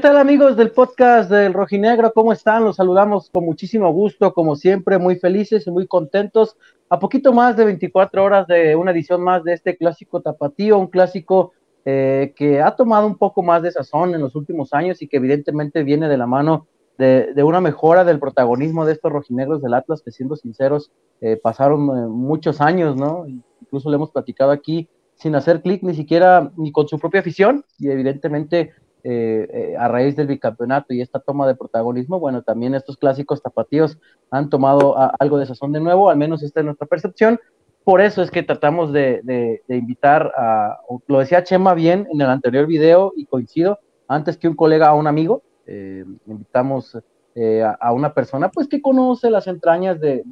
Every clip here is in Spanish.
¿Qué tal amigos del podcast del Rojinegro? ¿Cómo están? Los saludamos con muchísimo gusto, como siempre, muy felices y muy contentos. A poquito más de 24 horas de una edición más de este clásico tapatío, un clásico eh, que ha tomado un poco más de sazón en los últimos años y que evidentemente viene de la mano de, una mejora del protagonismo de estos rojinegros del Atlas, que siendo sinceros, eh, pasaron eh, muchos años, ¿no? Incluso le hemos platicado aquí sin hacer clic ni siquiera ni con su propia afición y evidentemente eh, eh, a raíz del bicampeonato y esta toma de protagonismo, bueno, también estos clásicos tapatíos han tomado algo de sazón de nuevo, al menos esta es nuestra percepción. Por eso es que tratamos de, invitar a, lo decía Chema bien en el anterior video y coincido, antes que un colega a un amigo, eh, invitamos a, una persona pues que conoce las entrañas del,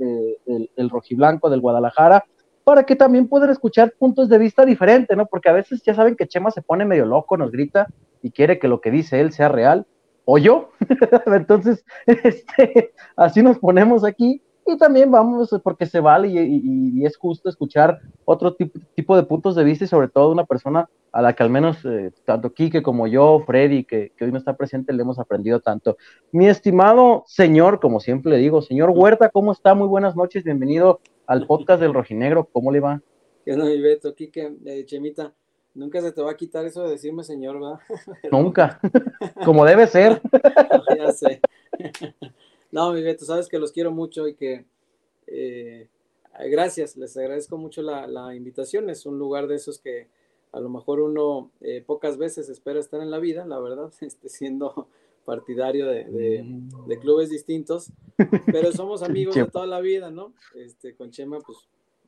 del rojiblanco del Guadalajara, para que también puedan escuchar puntos de vista diferentes, ¿no? Porque a veces ya saben que Chema se pone medio loco, nos grita, y quiere que lo que dice él sea real, o yo. Entonces, este, así nos ponemos aquí y también vamos, porque se vale y, es justo escuchar otro tipo, de puntos de vista y sobre todo una persona a la que al menos eh, tanto Quique como yo, Freddy, que, que, hoy no está presente, le hemos aprendido tanto. Mi estimado señor, como siempre le digo, señor Huerta, ¿cómo está? Muy buenas noches, bienvenido al podcast del Rojinegro, ¿cómo le va? ¿Qué onda, mi Beto? Quique, eh, Chemita, Nunca se te va a quitar eso de decirme señor, ¿verdad? Nunca, como debe ser. ya sé. No, mi tú sabes que los quiero mucho y que eh, gracias, les agradezco mucho la, invitación. Es un lugar de esos que a lo mejor uno eh, pocas veces espera estar en la vida, la verdad, este, siendo partidario de, de, clubes distintos, pero somos amigos de toda la vida, ¿no? Este, con Chema, pues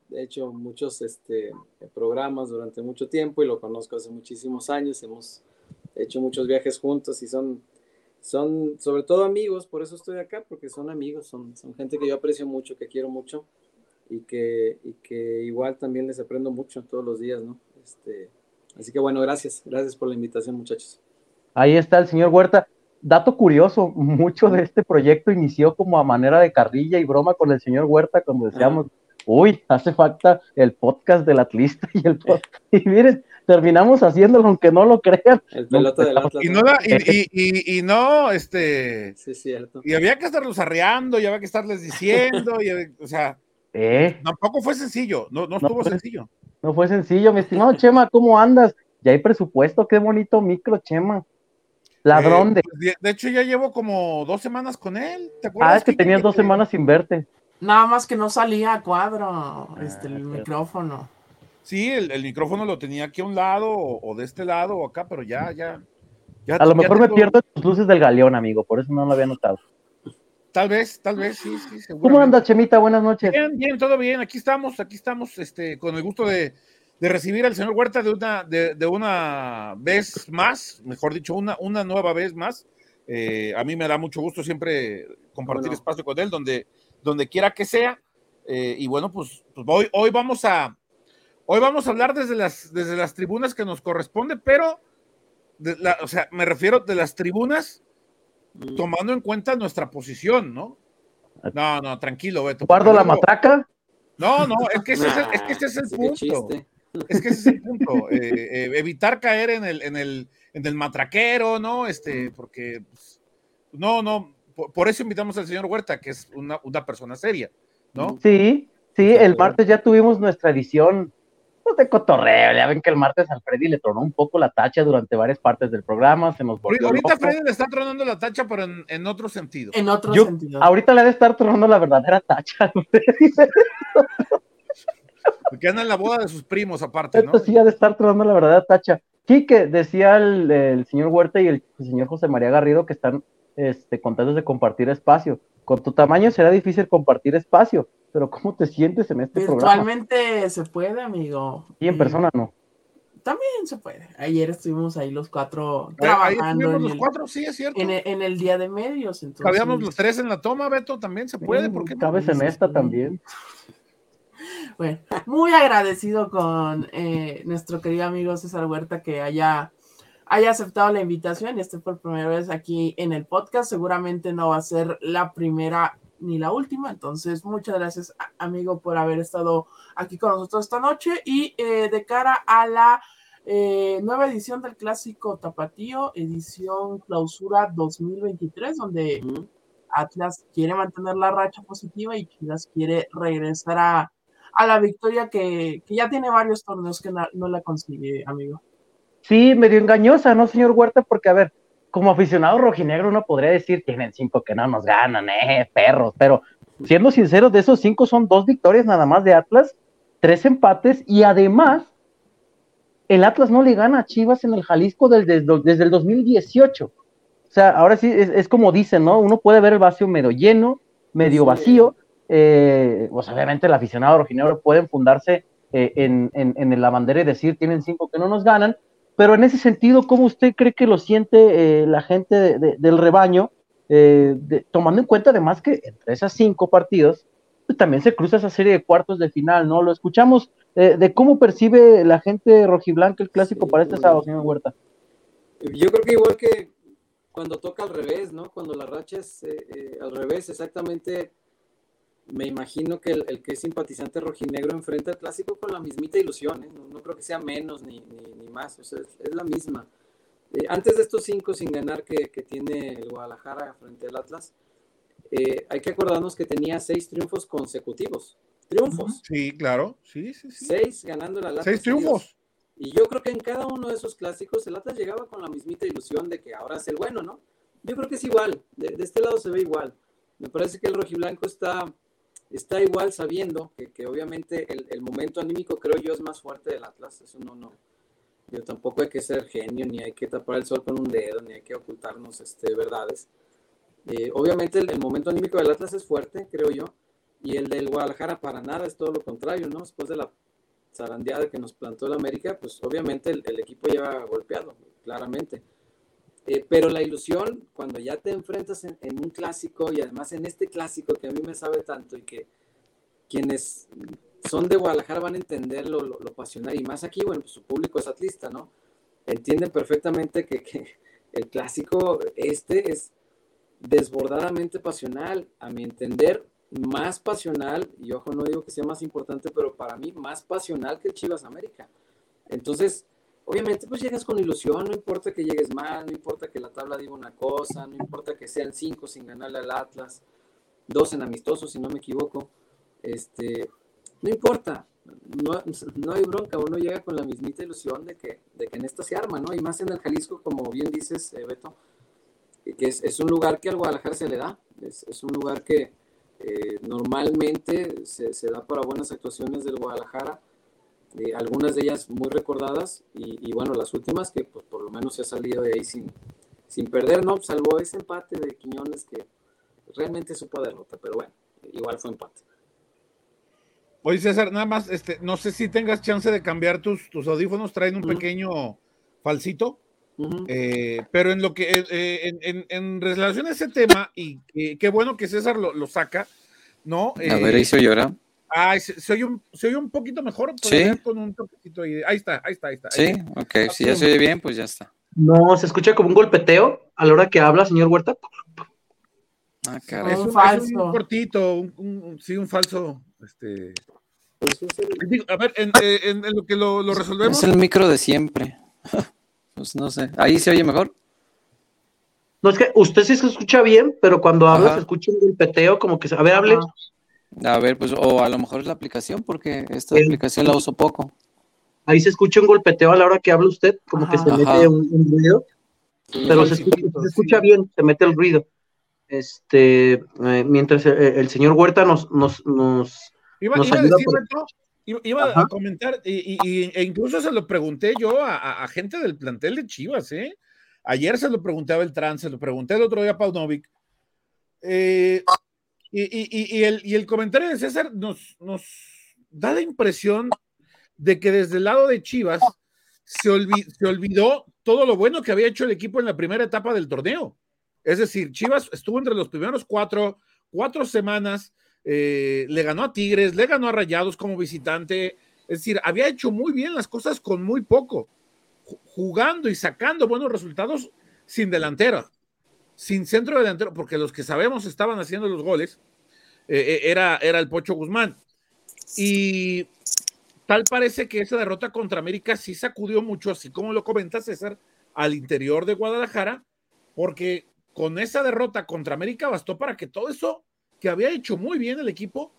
he hecho muchos este, programas durante mucho tiempo y lo conozco hace muchísimos años. Hemos hecho muchos viajes juntos y son, son sobre todo amigos, por eso estoy acá, porque son amigos, son, son gente que yo aprecio mucho, que quiero mucho y que, y que igual también les aprendo mucho todos los días, ¿no? Este, así que bueno, gracias, gracias por la invitación, muchachos. Ahí está el señor Huerta. Dato curioso, mucho de este proyecto inició como a manera de carrilla y broma con el señor Huerta, como decíamos, uy, hace falta el podcast del atlista y el podcast. Y miren, terminamos haciéndolo aunque no lo crean. El pelota del Atlas. Y no, y, y, no, este. Sí, cierto. Y había que estarlos arreando, y había que estarles diciendo, y, o sea. ¿Eh? Tampoco fue sencillo, no, no estuvo sencillo. No fue sencillo, mi estimado Chema, ¿cómo andas? Ya hay presupuesto, qué bonito micro, Chema. Ladrón eh, de. Pues, de hecho, ya llevo como dos semanas con él. ¿Te acuerdas? Ah, es que tenías dos semanas sin verte. Nada más que no salía a cuadro este, el ah, micrófono. Sí, el, micrófono lo tenía aquí a un lado o, de este lado o acá, pero ya, ya. a lo mejor me pierdo tus luces del galeón, amigo, por eso no lo había notado. Tal vez, tal vez, sí, sí, ¿Cómo anda, Chemita? Buenas noches. Bien, bien, todo bien. Aquí estamos, aquí estamos, este, con el gusto de, recibir al señor Huerta de una, de, una vez más, mejor dicho, una, una nueva vez más. Eh, a mí me da mucho gusto siempre compartir espacio con él, donde donde quiera que sea. Eh, y bueno, pues, pues, hoy, hoy, vamos a, hoy vamos a hablar desde las, desde las tribunas que nos corresponde, pero, o sea, me refiero de las tribunas mm. tomando en cuenta nuestra posición, ¿no? No, no, tranquilo, Beto. ¿Guardo la matraca? No, no, es que ese, es, el, punto. Es que ese es el punto. Eh, eh, evitar caer en el, en el, en el matraquero, ¿no? Este, porque, pues, no, no, por, eso invitamos al señor Huerta, que es una, persona seria, ¿no? Sí, sí, el martes ya tuvimos nuestra edición pues, de cotorreo. Ya ven que el martes al Freddy le tronó un poco la tacha durante varias partes del programa. Se nos Ahorita Freddy le está tronando la tacha, pero en, otro sentido. En otro sentido. Ahorita le debe estar tronando la verdadera tacha. Porque anda en la boda de sus primos, aparte, ¿no? Sí, ha de estar tronando la verdadera tacha. Sí, que decía el, el señor Huerta y el señor José María Garrido que están este, contentos de compartir espacio. Con tu tamaño será difícil compartir espacio, pero ¿cómo te sientes en este programa? Virtualmente se puede, amigo. Y en persona no. También se puede. Ayer estuvimos ahí los cuatro trabajando. en los el, cuatro, sí, es cierto. En el, día de medios. Entonces... Habíamos los tres en la toma, Beto, también se puede. porque Cabes en esta también. Bueno, muy agradecido con eh, nuestro querido amigo César Huerta que haya haya aceptado la invitación y esté por primera vez aquí en el podcast. Seguramente no va a ser la primera ni la última. Entonces, muchas gracias, amigo, por haber estado aquí con nosotros esta noche. Y eh, de cara a la Eh, nueva edición del clásico Tapatío, edición clausura 2023, donde Atlas quiere mantener la racha positiva y Chivas quiere regresar a, la victoria que, ya tiene varios torneos que no, la consigue, amigo. Sí, medio engañosa, ¿no, señor Huerta? Porque, a ver, como aficionado rojinegro uno podría decir, tienen cinco que no nos ganan, eh, perros, pero siendo sinceros, de esos cinco son dos victorias nada más de Atlas, tres empates y además el Atlas no le gana a Chivas en el Jalisco desde, desde el 2018. O sea, ahora sí es, como dicen, ¿no? Uno puede ver el vacío medio lleno, medio vacío. Eh, pues obviamente el aficionado rojinegro puede fundarse eh, en, en, la bandera y decir tienen cinco que no nos ganan, pero en ese sentido, ¿cómo usted cree que lo siente eh, la gente del rebaño? tomando en cuenta además que entre esas cinco partidos pues, también se cruza esa serie de cuartos de final, ¿no? Lo escuchamos de cómo percibe la gente rojiblanca el clásico para este sábado, señor Huerta. Yo creo que igual que cuando toca al revés, ¿no? Cuando la racha es eh, eh, al revés, exactamente, me imagino que el, que es simpatizante rojinegro enfrenta el clásico con la mismita ilusión, ¿eh? no, creo que sea menos ni, ni, más, o sea, es, la misma. antes de estos cinco sin ganar que, que, tiene el Guadalajara frente al Atlas, hay que acordarnos que tenía seis triunfos consecutivos triunfos. Sí, claro, sí, sí, sí. Seis ganando la Lata. Seis triunfos. Y yo creo que en cada uno de esos clásicos el Atlas llegaba con la mismita ilusión de que ahora es el bueno, ¿no? Yo creo que es igual, de, este lado se ve igual. Me parece que el rojiblanco está, está igual sabiendo que, que obviamente el, el, momento anímico creo yo es más fuerte del Atlas, eso no, no. Yo tampoco hay que ser genio, ni hay que tapar el sol con un dedo, ni hay que ocultarnos este, verdades. Eh, obviamente el, el momento anímico del Atlas es fuerte, creo yo, y el del Guadalajara para nada es todo lo contrario, ¿no? Después de la zarandeada que nos plantó el América, pues obviamente el, equipo lleva golpeado, claramente. Eh, pero la ilusión, cuando ya te enfrentas en, un clásico y además en este clásico que a mí me sabe tanto y que quienes son de Guadalajara van a entender lo, pasional y más aquí, bueno, pues su público es atlista, ¿no? Entienden perfectamente que, que el clásico este es desbordadamente pasional, a mi entender, más pasional, y ojo, no digo que sea más importante, pero para mí más pasional que el Chivas América. Entonces, obviamente, pues llegas con ilusión, no importa que llegues mal, no importa que la tabla diga una cosa, no importa que sean cinco sin ganarle al Atlas, dos en amistosos, si no me equivoco, este, no importa, no, no hay bronca, uno llega con la mismita ilusión de que, de que en esta se arma, ¿no? Y más en el Jalisco, como bien dices, eh, Beto, que es, es, un lugar que al Guadalajara se le da, es, un lugar que, eh, normalmente se, da para buenas actuaciones del Guadalajara, eh, algunas de ellas muy recordadas y, bueno, las últimas que pues, por lo menos se ha salido de ahí sin, sin perder, ¿no? Salvo ese empate de Quiñones que realmente supo derrota, pero bueno, igual fue empate. Oye César, nada más, este, no sé si tengas chance de cambiar tus, tus audífonos, traen un pequeño falsito. Eh, pero en lo que eh, eh, en, en, relación a ese tema, y qué bueno que César lo, saca, ¿no? a ver, ahí se llora. Ay, se, oye un, se, oye un, poquito mejor. Sí. Con un toquecito ahí. ahí está, ahí está, ahí está. Sí, ok, si ya se oye bien, pues ya está. No, se escucha como un golpeteo a la hora que habla, señor Huerta. Ah, caray. Es un, falso. un cortito, un, sí, un falso. Este... A ver, en, en, lo que lo, lo resolvemos. Es el micro de siempre. Pues no sé. ¿Ahí se oye mejor? No, es que usted sí se escucha bien, pero cuando habla se escucha un peteo, como que, a ver, hable. A ver, pues, o a lo mejor es la aplicación, porque esta aplicación la uso poco. Ahí se escucha un golpeteo a la hora que habla usted, como que se mete un, ruido, pero se escucha, bien, se mete el ruido. Este, eh, mientras eh, el, señor Huerta nos, nos, nos, nos ayuda Iba, a comentar, y, e incluso se lo pregunté yo a, gente del plantel de Chivas, ¿eh? Ayer se lo pregunté a Beltrán, se lo pregunté el otro día a Paunovic. Eh, y, el, comentario de César nos, da la impresión de que desde el lado de Chivas se, se olvidó todo lo bueno que había hecho el equipo en la primera etapa del torneo. Es decir, Chivas estuvo entre los primeros cuatro, cuatro semanas eh, le ganó a Tigres, le ganó a Rayados como visitante, es decir, había hecho muy bien las cosas con muy poco, jugando y sacando buenos resultados sin delantera, sin centro delantero, porque los que sabemos estaban haciendo los goles, eh, eh, era, era el Pocho Guzmán. Y tal parece que esa derrota contra América sí sacudió mucho, así como lo comenta César, al interior de Guadalajara, porque con esa derrota contra América bastó para que todo eso que había hecho muy bien el equipo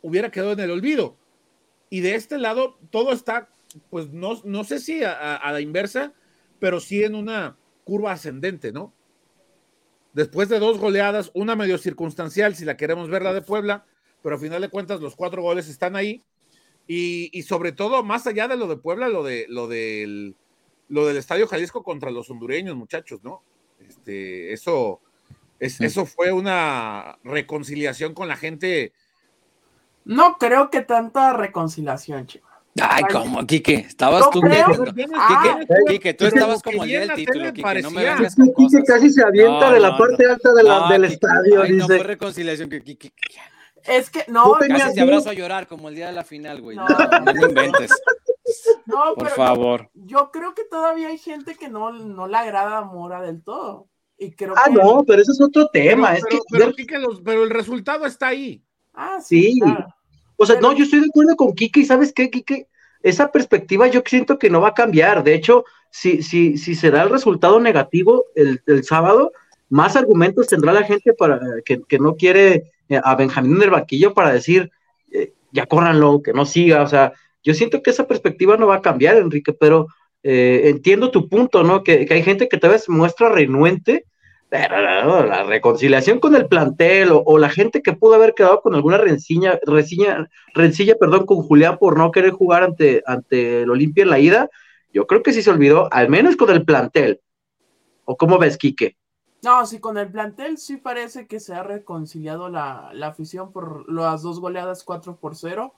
hubiera quedado en el olvido. Y de este lado todo está, pues no, no sé si a, a la inversa, pero sí en una curva ascendente, ¿no? Después de dos goleadas, una medio circunstancial, si la queremos ver la de Puebla, pero a final de cuentas los cuatro goles están ahí. Y, sobre todo, más allá de lo de Puebla, lo, de, lo, del, lo del Estadio Jalisco contra los hondureños, muchachos, ¿no? Este, eso, es, eso fue una reconciliación con la gente. No creo que tanta reconciliación, chico. Ay, ¿cómo, Quique? Estabas tú ah, Quique, tú estabas como el día del título, Quique, no me vengas con Quique casi se avienta de la parte alta de la, del estadio, dice. No fue reconciliación, Quique. Es que no. Casi te abrazo a llorar como el día de la final, güey. No, no, inventes. No, Por favor. Yo, creo que todavía hay gente que no, no le agrada a Mora del todo. Y creo ah, no, pero eso es otro tema. Pero, es que... pero, el resultado está ahí. Ah, sí. O sea, no, yo estoy de acuerdo con Kike, y ¿sabes qué, Kike? Esa perspectiva yo siento que no va a cambiar. De hecho, si, si, si se da el resultado negativo el, el sábado, más argumentos tendrá la gente para que, que no quiere eh, a Benjamín en el banquillo para decir, eh, ya córranlo, que no siga, o sea, yo siento que esa perspectiva no va a cambiar, Enrique, pero eh, entiendo tu punto, ¿no? Que, hay gente que tal vez muestra renuente, la reconciliación con el plantel o, la gente que pudo haber quedado con alguna rencilla, rencilla, rencilla, perdón, con Julián por no querer jugar ante, ante el Olimpia en la ida, yo creo que sí se olvidó, al menos con el plantel. ¿O cómo ves, Quique? No, sí, con el plantel sí parece que se ha reconciliado la, afición por las dos goleadas 4 por 0.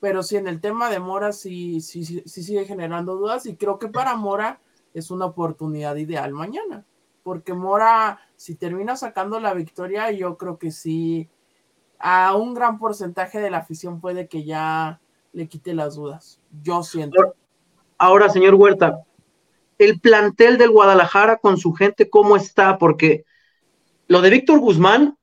Pero sí, en el tema de Mora sí, sí, sí, sigue generando dudas y creo que para Mora es una oportunidad ideal mañana. Porque Mora, si termina sacando la victoria, yo creo que sí, a un gran porcentaje de la afición puede que ya le quite las dudas. Yo siento. Ahora, señor Huerta, el plantel del Guadalajara con su gente, ¿cómo está? Porque lo de Víctor Guzmán,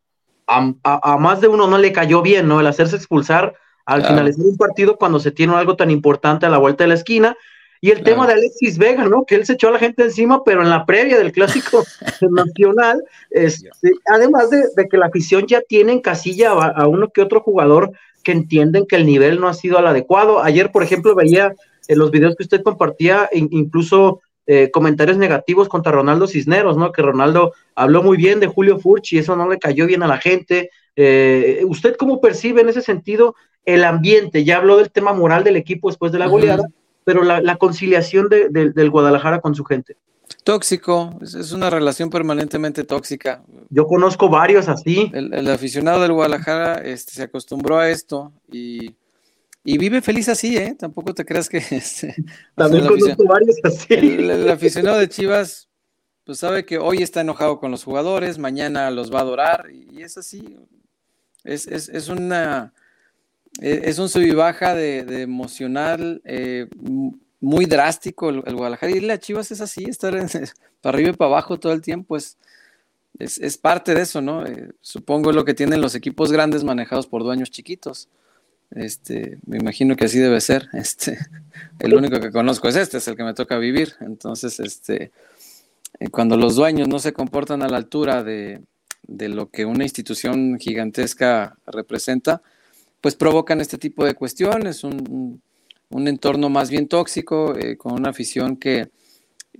a, más de uno no le cayó bien, ¿no? El hacerse expulsar al finalizar un partido cuando se tiene algo tan importante a la vuelta de la esquina. Y el tema de Alexis Vega, ¿no? Que él se echó a la gente encima, pero en la previa del clásico nacional, este, además de, que la afición ya tiene en casilla a, uno que otro jugador que entienden que el nivel no ha sido el adecuado. Ayer, por ejemplo, veía en los videos que usted compartía, incluso eh, comentarios negativos contra Ronaldo Cisneros, ¿no? Que Ronaldo habló muy bien de Julio Furchi, eso no le cayó bien a la gente. Eh, ¿Usted cómo percibe en ese sentido el ambiente? Ya habló del tema moral del equipo después de la goleada, pero la, conciliación del Guadalajara con su gente. Tóxico, es, una relación permanentemente tóxica. Yo conozco varios así. El, aficionado del Guadalajara este, se acostumbró a esto y y vive feliz así, ¿eh? Tampoco te creas que... Este, También conozco varios así. El, aficionado de Chivas, pues sabe que hoy está enojado con los jugadores, mañana los va a adorar, y es así. Es, es, es una... E, es un sub baja de, emocional eh, muy drástico el, Guadalajara. Y la Chivas es así, estar para arriba y para abajo todo el tiempo. Es, es, parte de eso, ¿no? Eh, supongo lo que tienen los equipos grandes manejados por dueños chiquitos. Este, me imagino que así debe ser. Este, el único que conozco es este, es el que me toca vivir. Entonces, este, eh, cuando los dueños no se comportan a la altura de, lo que una institución gigantesca representa, pues provocan este tipo de cuestiones, un, entorno más bien tóxico, eh, con una afición que,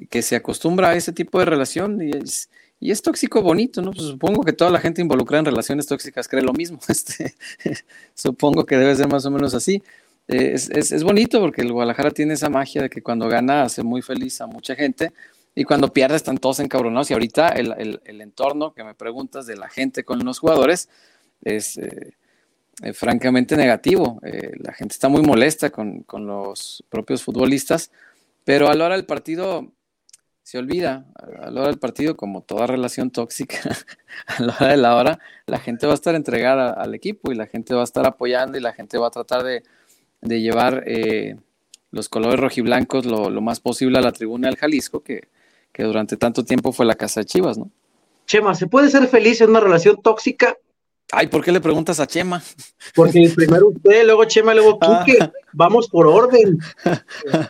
que, se acostumbra a ese tipo de relación y es, y es tóxico bonito, ¿no? Pues supongo que toda la gente involucrada en relaciones tóxicas cree lo mismo. Este, supongo que debe ser más o menos así. Eh, es, es, es, bonito porque el Guadalajara tiene esa magia de que cuando gana hace muy feliz a mucha gente y cuando pierde están todos encabronados. Y ahorita el, el, el entorno que me preguntas de la gente con los jugadores es eh, eh, francamente negativo. la gente está muy molesta con, con los propios futbolistas, pero a la hora del partido se olvida a la hora del partido, como toda relación tóxica, a la hora de la hora, la gente va a estar entregada al equipo y la gente va a estar apoyando y la gente va a tratar de, llevar eh, los colores rojiblancos lo, lo, más posible a la tribuna del Jalisco, que, que durante tanto tiempo fue la casa de Chivas, ¿no? Chema, ¿se puede ser feliz en una relación tóxica? Ay, ¿por qué le preguntas a Chema? Porque primero usted, luego Chema, luego tú. Ah, vamos por orden.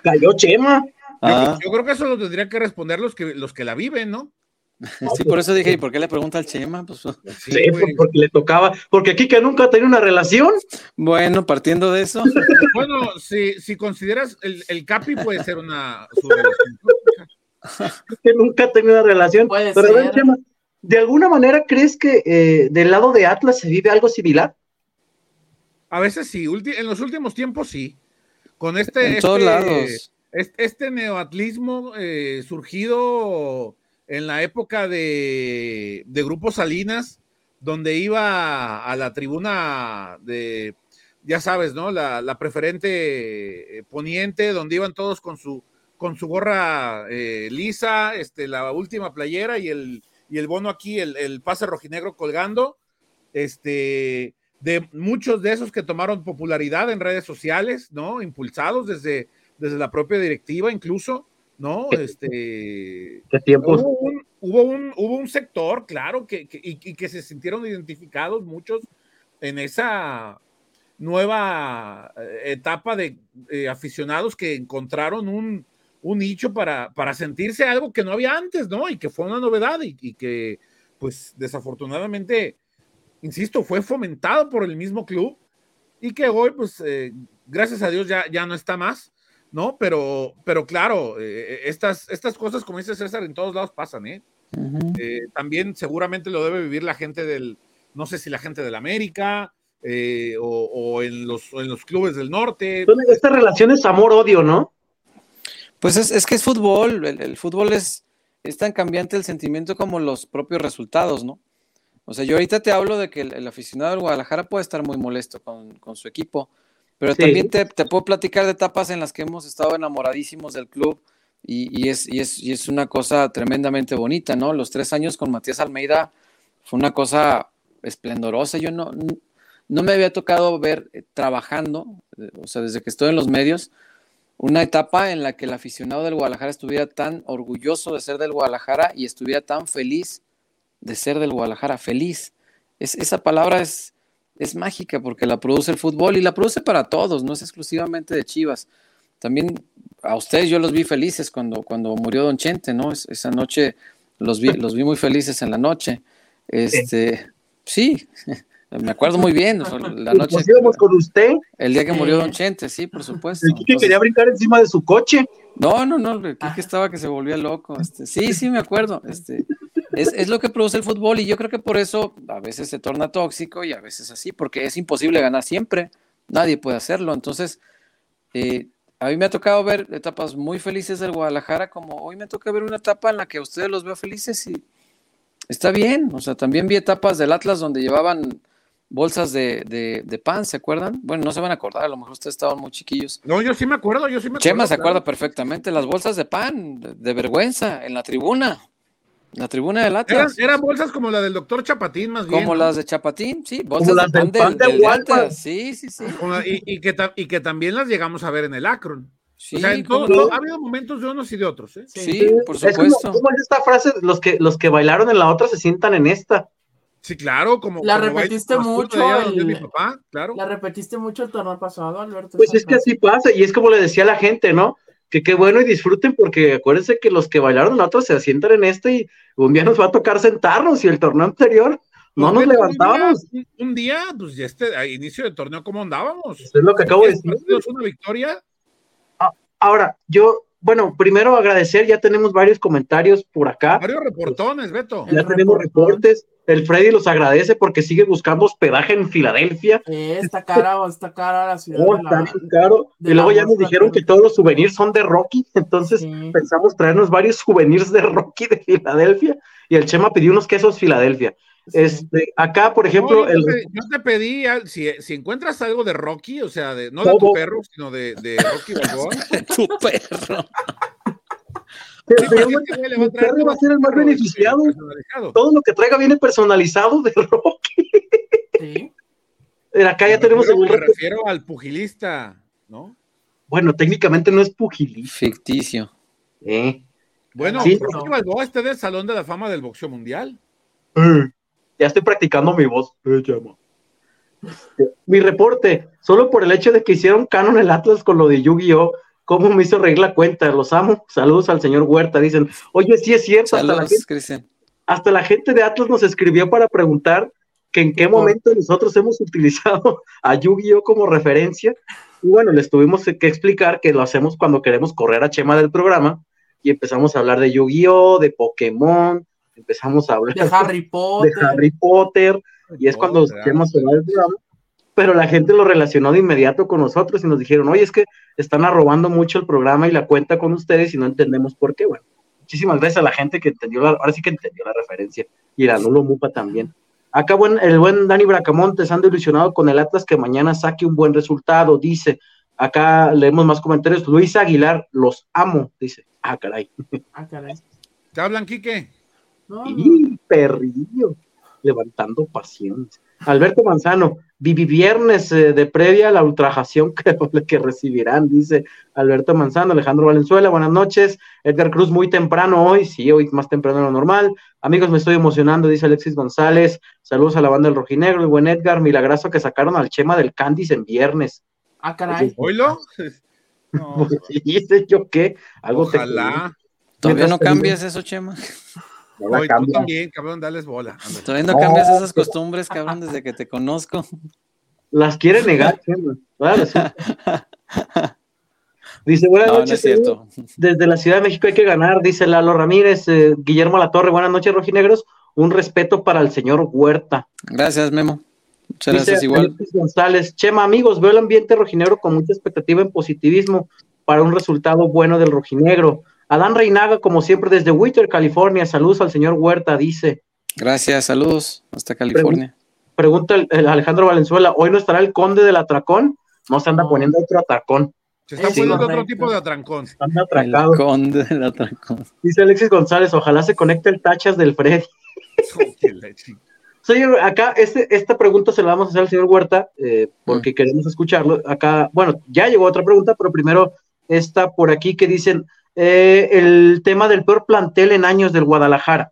Cayó Chema. Yo, yo, creo que eso lo tendría que responder los que, los que la viven, ¿no? Sí, por eso dije, ¿y por qué le pregunta al Chema? Pues, sí, sí porque le tocaba, porque Kike nunca ha tenido una relación. Bueno, partiendo de eso. Bueno, si, si consideras el, el Capi puede ser una que nunca ha tenido una relación. Puede Pero ser. Chema, ¿de alguna manera crees que eh, del lado de Atlas se vive algo similar? A veces sí, en los últimos tiempos sí. Con este. En este, todos lados. Este, este neoatlismo eh, surgido en la época de, de Grupo Salinas, donde iba a la tribuna de, ya sabes, ¿no? La, la preferente eh, poniente, donde iban todos con su, con su gorra eh, lisa, este, la última playera y el, y el bono aquí, el, el, pase rojinegro colgando. Este, de muchos de esos que tomaron popularidad en redes sociales, ¿no? Impulsados desde, desde la propia directiva, incluso. ¿no? Este, ¿Qué tiempos? Hubo un, hubo un, hubo un sector, claro, que, que y, y, que se sintieron identificados muchos en esa nueva etapa de eh, aficionados que encontraron un, un nicho para, para, sentirse algo que no había antes, ¿no? Y que fue una novedad y, y que, pues, desafortunadamente, insisto, fue fomentado por el mismo club y que hoy, pues, eh, gracias a Dios ya, ya no está más. ¿no? Pero, pero claro, eh, estas, estas cosas, como dice César, en todos lados pasan, ¿eh? Uh -huh. eh también seguramente lo debe vivir la gente del, no sé si la gente del América eh, o, o, en los, en los clubes del norte. Esta relación es amor-odio, ¿no? Pues es, es, que es fútbol, el, el fútbol es, es, tan cambiante el sentimiento como los propios resultados, ¿no? O sea, yo ahorita te hablo de que el, el aficionado del Guadalajara puede estar muy molesto con, con su equipo, pero sí. también te, te, puedo platicar de etapas en las que hemos estado enamoradísimos del club y, y, es, y, es, y, es, una cosa tremendamente bonita, ¿no? Los tres años con Matías Almeida fue una cosa esplendorosa. Yo no, no me había tocado ver eh, trabajando, eh, o sea, desde que estoy en los medios, una etapa en la que el aficionado del Guadalajara estuviera tan orgulloso de ser del Guadalajara y estuviera tan feliz de ser del Guadalajara, feliz. Es, esa palabra es, es mágica porque la produce el fútbol y la produce para todos, no es exclusivamente de Chivas. También a ustedes yo los vi felices cuando, cuando murió Don Chente, ¿no? Es, esa noche los vi, los vi muy felices en la noche. Este, sí, me acuerdo muy bien. La noche. Pues íbamos con usted. El día que murió Don Chente, sí, por supuesto. El Quique Entonces, quería brincar encima de su coche. No, no, no, el Quique estaba que se volvía loco. Este, sí, sí, me acuerdo. Este, es, es, lo que produce el fútbol y yo creo que por eso a veces se torna tóxico y a veces así, porque es imposible ganar siempre, nadie puede hacerlo. Entonces, eh, a mí me ha tocado ver etapas muy felices del Guadalajara, como hoy me toca ver una etapa en la que a ustedes los veo felices y está bien. O sea, también vi etapas del Atlas donde llevaban bolsas de, de, de, pan, ¿se acuerdan? Bueno, no se van a acordar, a lo mejor ustedes estaban muy chiquillos. No, yo sí me acuerdo, yo sí me acuerdo. Chema se claro. acuerda perfectamente, las bolsas de pan, de, de vergüenza, en la tribuna. La tribuna del Atlas. Eran, eran, bolsas como la del doctor Chapatín, más bien. Como ¿no? las de Chapatín, sí. Bolsas como las de del pan, del, del Atlas. Sí, sí, sí. Y, y, que y, que también las llegamos a ver en el Akron. Sí, o sea, en todo, ha habido momentos de unos y de otros. ¿eh? Sí, sí, por supuesto. Es como, como, esta frase, los que, los que bailaron en la otra se sientan en esta. Sí, claro, como la como repetiste mucho. El, mi papá, claro. La repetiste mucho el torneo pasado, Alberto. Pues es que así pasa, y es como le decía a la gente, ¿no? Que qué bueno y disfruten, porque acuérdense que los que bailaron la otra se asientan en este y un día nos va a tocar sentarnos, y el torneo anterior no nos levantamos. Un día, un día, pues ya este, a inicio del torneo, ¿cómo andábamos? Eso es lo que acabo de decir. una victoria? Ahora, yo, bueno, primero agradecer, ya tenemos varios comentarios por acá. Varios reportones, Beto. Ya el tenemos reportón. reportes. El Freddy los agradece porque sigue buscando hospedaje en Filadelfia. Eh, está cara, está cara la ciudad. Oh, está bien caro. Y luego ya nos dijeron que todos los souvenirs son de Rocky, entonces sí. pensamos traernos varios souvenirs de Rocky de Filadelfia. Y el Chema pidió unos quesos Filadelfia. Sí. Este, acá, por ejemplo, no, yo, te, yo, te, pedí, si, si, encuentras algo de Rocky, o sea, de, no de tu perro, sino de, de Rocky Balboa. de tu perro. Pero, pero mi perro va a ser el más beneficiado. Todo lo que traiga viene personalizado de Rocky. Sí. Acá ya tenemos el. Me refiero al pugilista, ¿no? Bueno, técnicamente no es pugilista. Ficticio. Eh. Bueno, sí, Rocky Balboa está del Salón de la Fama del Boxeo Mundial. Mm. Ya estoy practicando mi voz. Eh, Mi reporte, solo por el hecho de que hicieron canon el Atlas con lo de Yu-Gi-Oh! ¿Cómo me hizo reír la cuenta? Los amo. Saludos al señor Huerta. Dicen, oye, sí es cierto. Saludos, hasta, la gente, Cristian. hasta la gente de Atlas nos escribió para preguntar que en qué momento nosotros hemos utilizado a Yu-Gi-Oh! como referencia. Y bueno, les tuvimos que explicar que lo hacemos cuando queremos correr a Chema del programa y empezamos a hablar de Yu-Gi-Oh!, de Pokémon, empezamos a hablar De Harry Potter. de Harry Potter, y es cuando Potter, Chema se va del programa. Pero la gente lo relacionó de inmediato con nosotros y nos dijeron, oye, es que están arrobando mucho el programa y la cuenta con ustedes y no entendemos por qué. Bueno, muchísimas gracias a la gente que entendió, la, ahora sí que entendió la referencia, y el Anulo Mupa también. Acá buen, el buen Dani Bracamontes anda ilusionado con el Atlas que mañana saque un buen resultado, dice. Acá leemos más comentarios. Luis Aguilar, los amo, dice. Ah, caray. Ah, caray. ¿Te hablan, Quique? No, no. Y perrillo, levantando pasiones. Alberto Manzano, vivi viernes eh, de previa a la ultrajación que, que recibirán, dice Alberto Manzano, Alejandro Valenzuela, buenas noches. Edgar Cruz, muy temprano hoy, sí, hoy más temprano de lo normal. Amigos, me estoy emocionando, dice Alexis González. Saludos a la banda del Rojinegro, el buen Edgar, milagroso que sacaron al Chema del Candice en viernes. Ah, caray. ¿Oílo? No, Dice yo qué, algo te ojalá. Todavía no cambias eso, Chema. No tú también, cabrón, dales bola. ándale. Todavía no No. cambias esas costumbres, cabrón, desde que te conozco. Las quiere negar. Dice, buenas No, no noches, es cierto. Desde la Ciudad de México hay que ganar, dice Lalo Ramírez, eh, Guillermo Latorre, buenas noches, rojinegros. Un respeto para el señor Huerta. Gracias, Memo. Muchas Dice gracias, igual. González, Chema, amigos, veo el ambiente rojinegro con mucha expectativa en positivismo para un resultado bueno del rojinegro. Adán Reinaga, como siempre, desde Whittier, California. Saludos al señor Huerta, dice. Gracias, saludos. Hasta California. Pregunta el, el Alejandro Valenzuela, ¿hoy no estará el conde del atracón? No se anda No. poniendo otro atracón, Se está Sí, poniendo otro tipo de atrancón. anda El atracado. conde del atracón. Dice Alexis González, ojalá se conecte el tachas del Freddy. Señor, acá este, esta pregunta se la vamos a hacer al señor Huerta eh, porque queremos escucharlo. Acá, bueno, ya llegó otra pregunta, pero primero está por aquí que dicen eh, el tema del peor plantel en años del Guadalajara.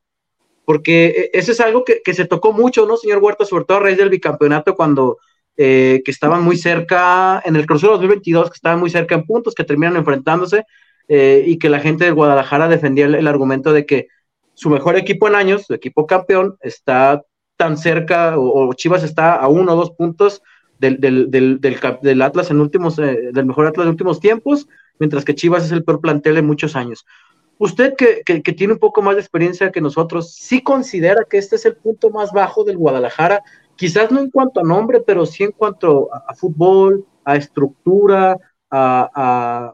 Porque eh, eso es algo que, que se tocó mucho, ¿no, señor Huerta? Sobre todo a raíz del bicampeonato cuando eh, que estaban muy cerca, en el Cruzado 2022, que estaban muy cerca en puntos, que terminan enfrentándose eh, y que la gente del Guadalajara defendía el, el argumento de que su mejor equipo en años, su equipo campeón, está tan cerca, o, o Chivas está a uno o dos puntos del, del, del, del, Atlas en últimos, eh, del mejor Atlas de últimos tiempos, mientras que Chivas es el peor plantel en muchos años. Usted que, que, tiene un poco más de experiencia que nosotros, ¿sí considera que este es el punto más bajo del Guadalajara? Quizás no en cuanto a nombre, pero sí en cuanto a, a fútbol, a estructura, a,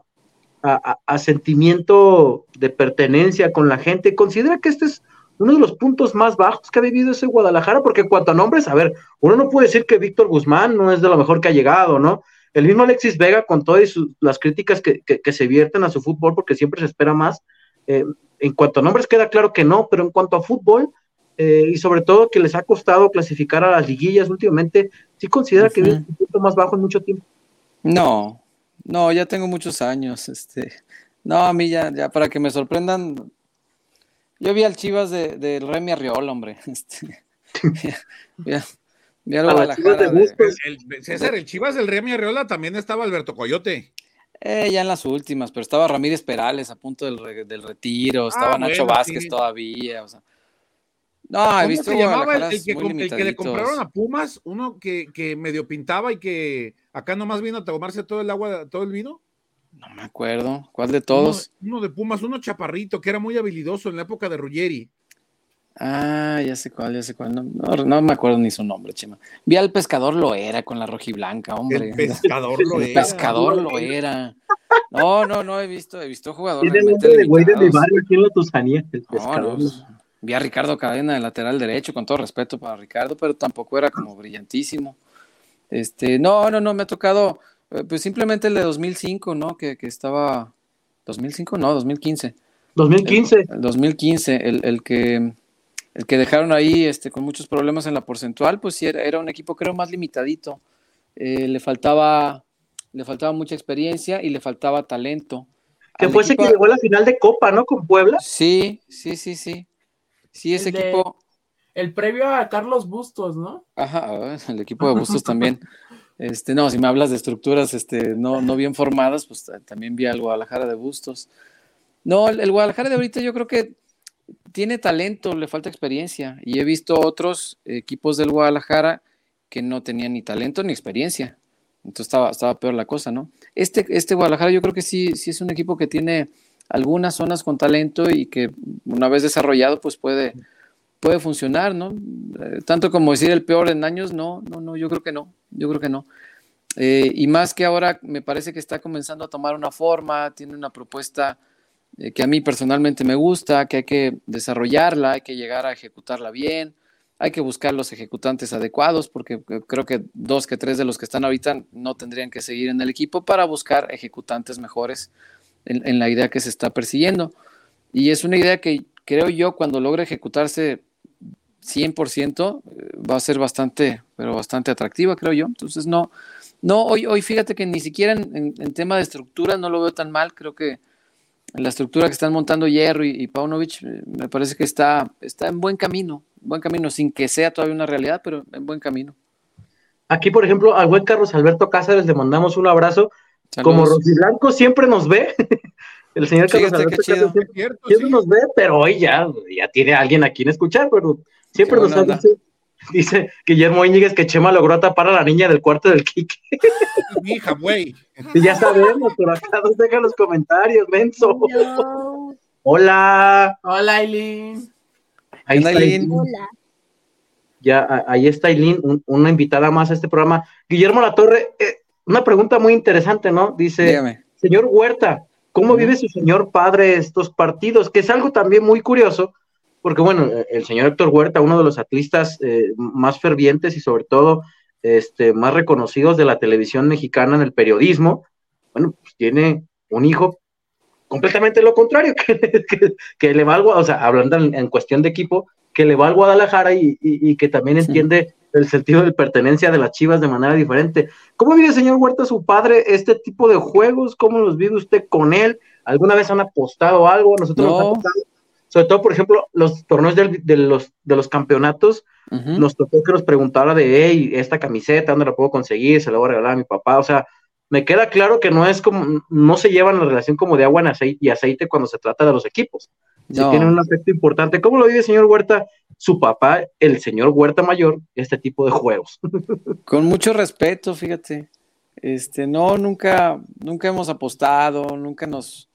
a, a sentimiento de pertenencia con la gente. ¿Considera que este es uno de los puntos más bajos que ha vivido ese Guadalajara? Porque en cuanto a nombres, a ver, uno no puede decir que Víctor Guzmán no es de lo mejor que ha llegado, ¿no? El mismo Alexis Vega, con todas las críticas que, que- que se vierten a su fútbol, porque siempre se espera más, eh, en cuanto a nombres queda claro que no, pero en cuanto a fútbol, eh, y sobre todo que les ha costado clasificar a las liguillas últimamente, ¿sí considera que es el punto más bajo en mucho tiempo? No, no, ya tengo muchos años. Este, no, a mí ya, ya para que me sorprendan. Yo vi al Chivas de, del Remy Arriola, hombre. Este, Chivas de de-. El, el- César, el Chivas del Remy Arriola también estaba Alberto Coyote. eh, ya en las últimas, pero estaba Ramírez Perales a punto del, re- del retiro, estaba Nacho Ah, bueno, Vázquez sí. todavía. O sea. No, he ¿Cómo visto se llamaba el, el que, el le compraron a Pumas? Uno que, que medio pintaba y que acá nomás vino a tomarse todo el agua, todo el vino. No me acuerdo. ¿Cuál de todos? Uno, uno de Pumas, uno chaparrito, que era muy habilidoso en la época de Ruggeri. Ah, ya sé cuál, ya sé cuál. No, no, no me acuerdo ni su nombre, chima. Vi al pescador lo era con la rojiblanca, hombre. El pescador lo El era. pescador lo era. No, no, no he visto, he visto jugadores Tiene el nombre de güey de mi limitados. barrio aquí en la Tusanía, el No, pescador. no, vi a Ricardo Cadena de lateral derecho, con todo respeto para Ricardo, pero tampoco era como brillantísimo. Este, no, no, no, me ha tocado, pues simplemente el de 2005, ¿no? Que, que estaba, 2005, no, 2015. 2015. El, el 2015, el, el que el que dejaron ahí este, con muchos problemas en la porcentual, pues sí, era, era un equipo creo más limitadito. Eh, le faltaba le faltaba mucha experiencia y le faltaba talento. Que fue ese equipo- que llegó a la final de Copa, ¿no? Con Puebla. Sí, sí, sí, sí. Sí, ese El de- equipo. el previo a Carlos Bustos, ¿no? Ajá, el equipo de Bustos también. Este, no, si me hablas de estructuras este, no, no bien formadas, pues también vi al Guadalajara de Bustos. No, el, Guadalajara de ahorita yo creo que tiene talento, le falta experiencia. Y he visto otros equipos del Guadalajara que no tenían ni talento ni experiencia. Entonces estaba, peor la cosa, ¿no? Este, este Guadalajara yo creo que sí, sí es un equipo que tiene algunas zonas con talento y que una vez desarrollado pues puede, puede funcionar, ¿no? Eh, tanto como decir el peor en años, no, no, no, yo creo que no, yo creo que no. Eh, y más que ahora me parece que está comenzando a tomar una forma, tiene una propuesta eh, que a mí personalmente me gusta, que hay que desarrollarla, hay que llegar a ejecutarla bien, hay que buscar los ejecutantes adecuados, porque creo que dos que tres de los que están ahorita no tendrían que seguir en el equipo para buscar ejecutantes mejores en, la idea que se está persiguiendo. Y es una idea que creo yo cuando logre ejecutarse 100% eh, va a ser bastante, pero bastante atractiva, creo yo. Entonces, no, no, hoy, hoy fíjate que ni siquiera en, tema de estructura no lo veo tan mal. Creo que la estructura que están montando Hierro y, y Paunovic eh, me parece que está, está en buen camino, buen camino, sin que sea todavía una realidad, pero en buen camino. Aquí, por ejemplo, al buen Carlos Alberto Cáceres le mandamos un abrazo como Blanco siempre nos ve, el señor Carlos Alberto siempre, nos ve, pero hoy ya, ya tiene alguien a quien escuchar, pero siempre nos dice, dice Guillermo Íñiguez que Chema logró tapar a la niña del cuarto del Kike. Mi hija, güey. Ya sabemos, pero acá nos deja los comentarios, menso. Hola. Hola, Aileen. Ahí está Aileen. Hola. Ya, ahí está Aileen, una invitada más a este programa. Guillermo Latorre, eh, una pregunta muy interesante, ¿no? Dice, señor Huerta, ¿cómo vive su señor padre estos partidos? Que es algo también muy curioso, porque bueno, el señor Héctor Huerta, uno de los atlistas eh, más fervientes y sobre todo este, más reconocidos de la televisión mexicana en el periodismo, bueno, pues tiene un hijo completamente lo contrario, que, le va algo, o sea, hablando en, cuestión de equipo, que le va al Guadalajara y, que también entiende el sentido de pertenencia de las Chivas de manera diferente. ¿Cómo vive, señor Huerta, su padre este tipo de juegos? ¿Cómo los vive usted con él? ¿Alguna vez han apostado algo? Nosotros no. Sobre todo, por ejemplo, los torneos de, los, de los campeonatos, nos tocó que nos preguntara de, hey, esta camiseta, ¿dónde la puedo conseguir? Se la voy a regalar a mi papá. O sea, me queda claro que no es como, no se llevan la relación como de agua en aceite y aceite cuando se trata de los equipos. Si tienen un aspecto importante. ¿Cómo lo vive, señor Huerta? Su papá, el señor Huerta Mayor, este tipo de juegos. Con mucho respeto, fíjate. Este, no, nunca, nunca hemos apostado, nunca nos,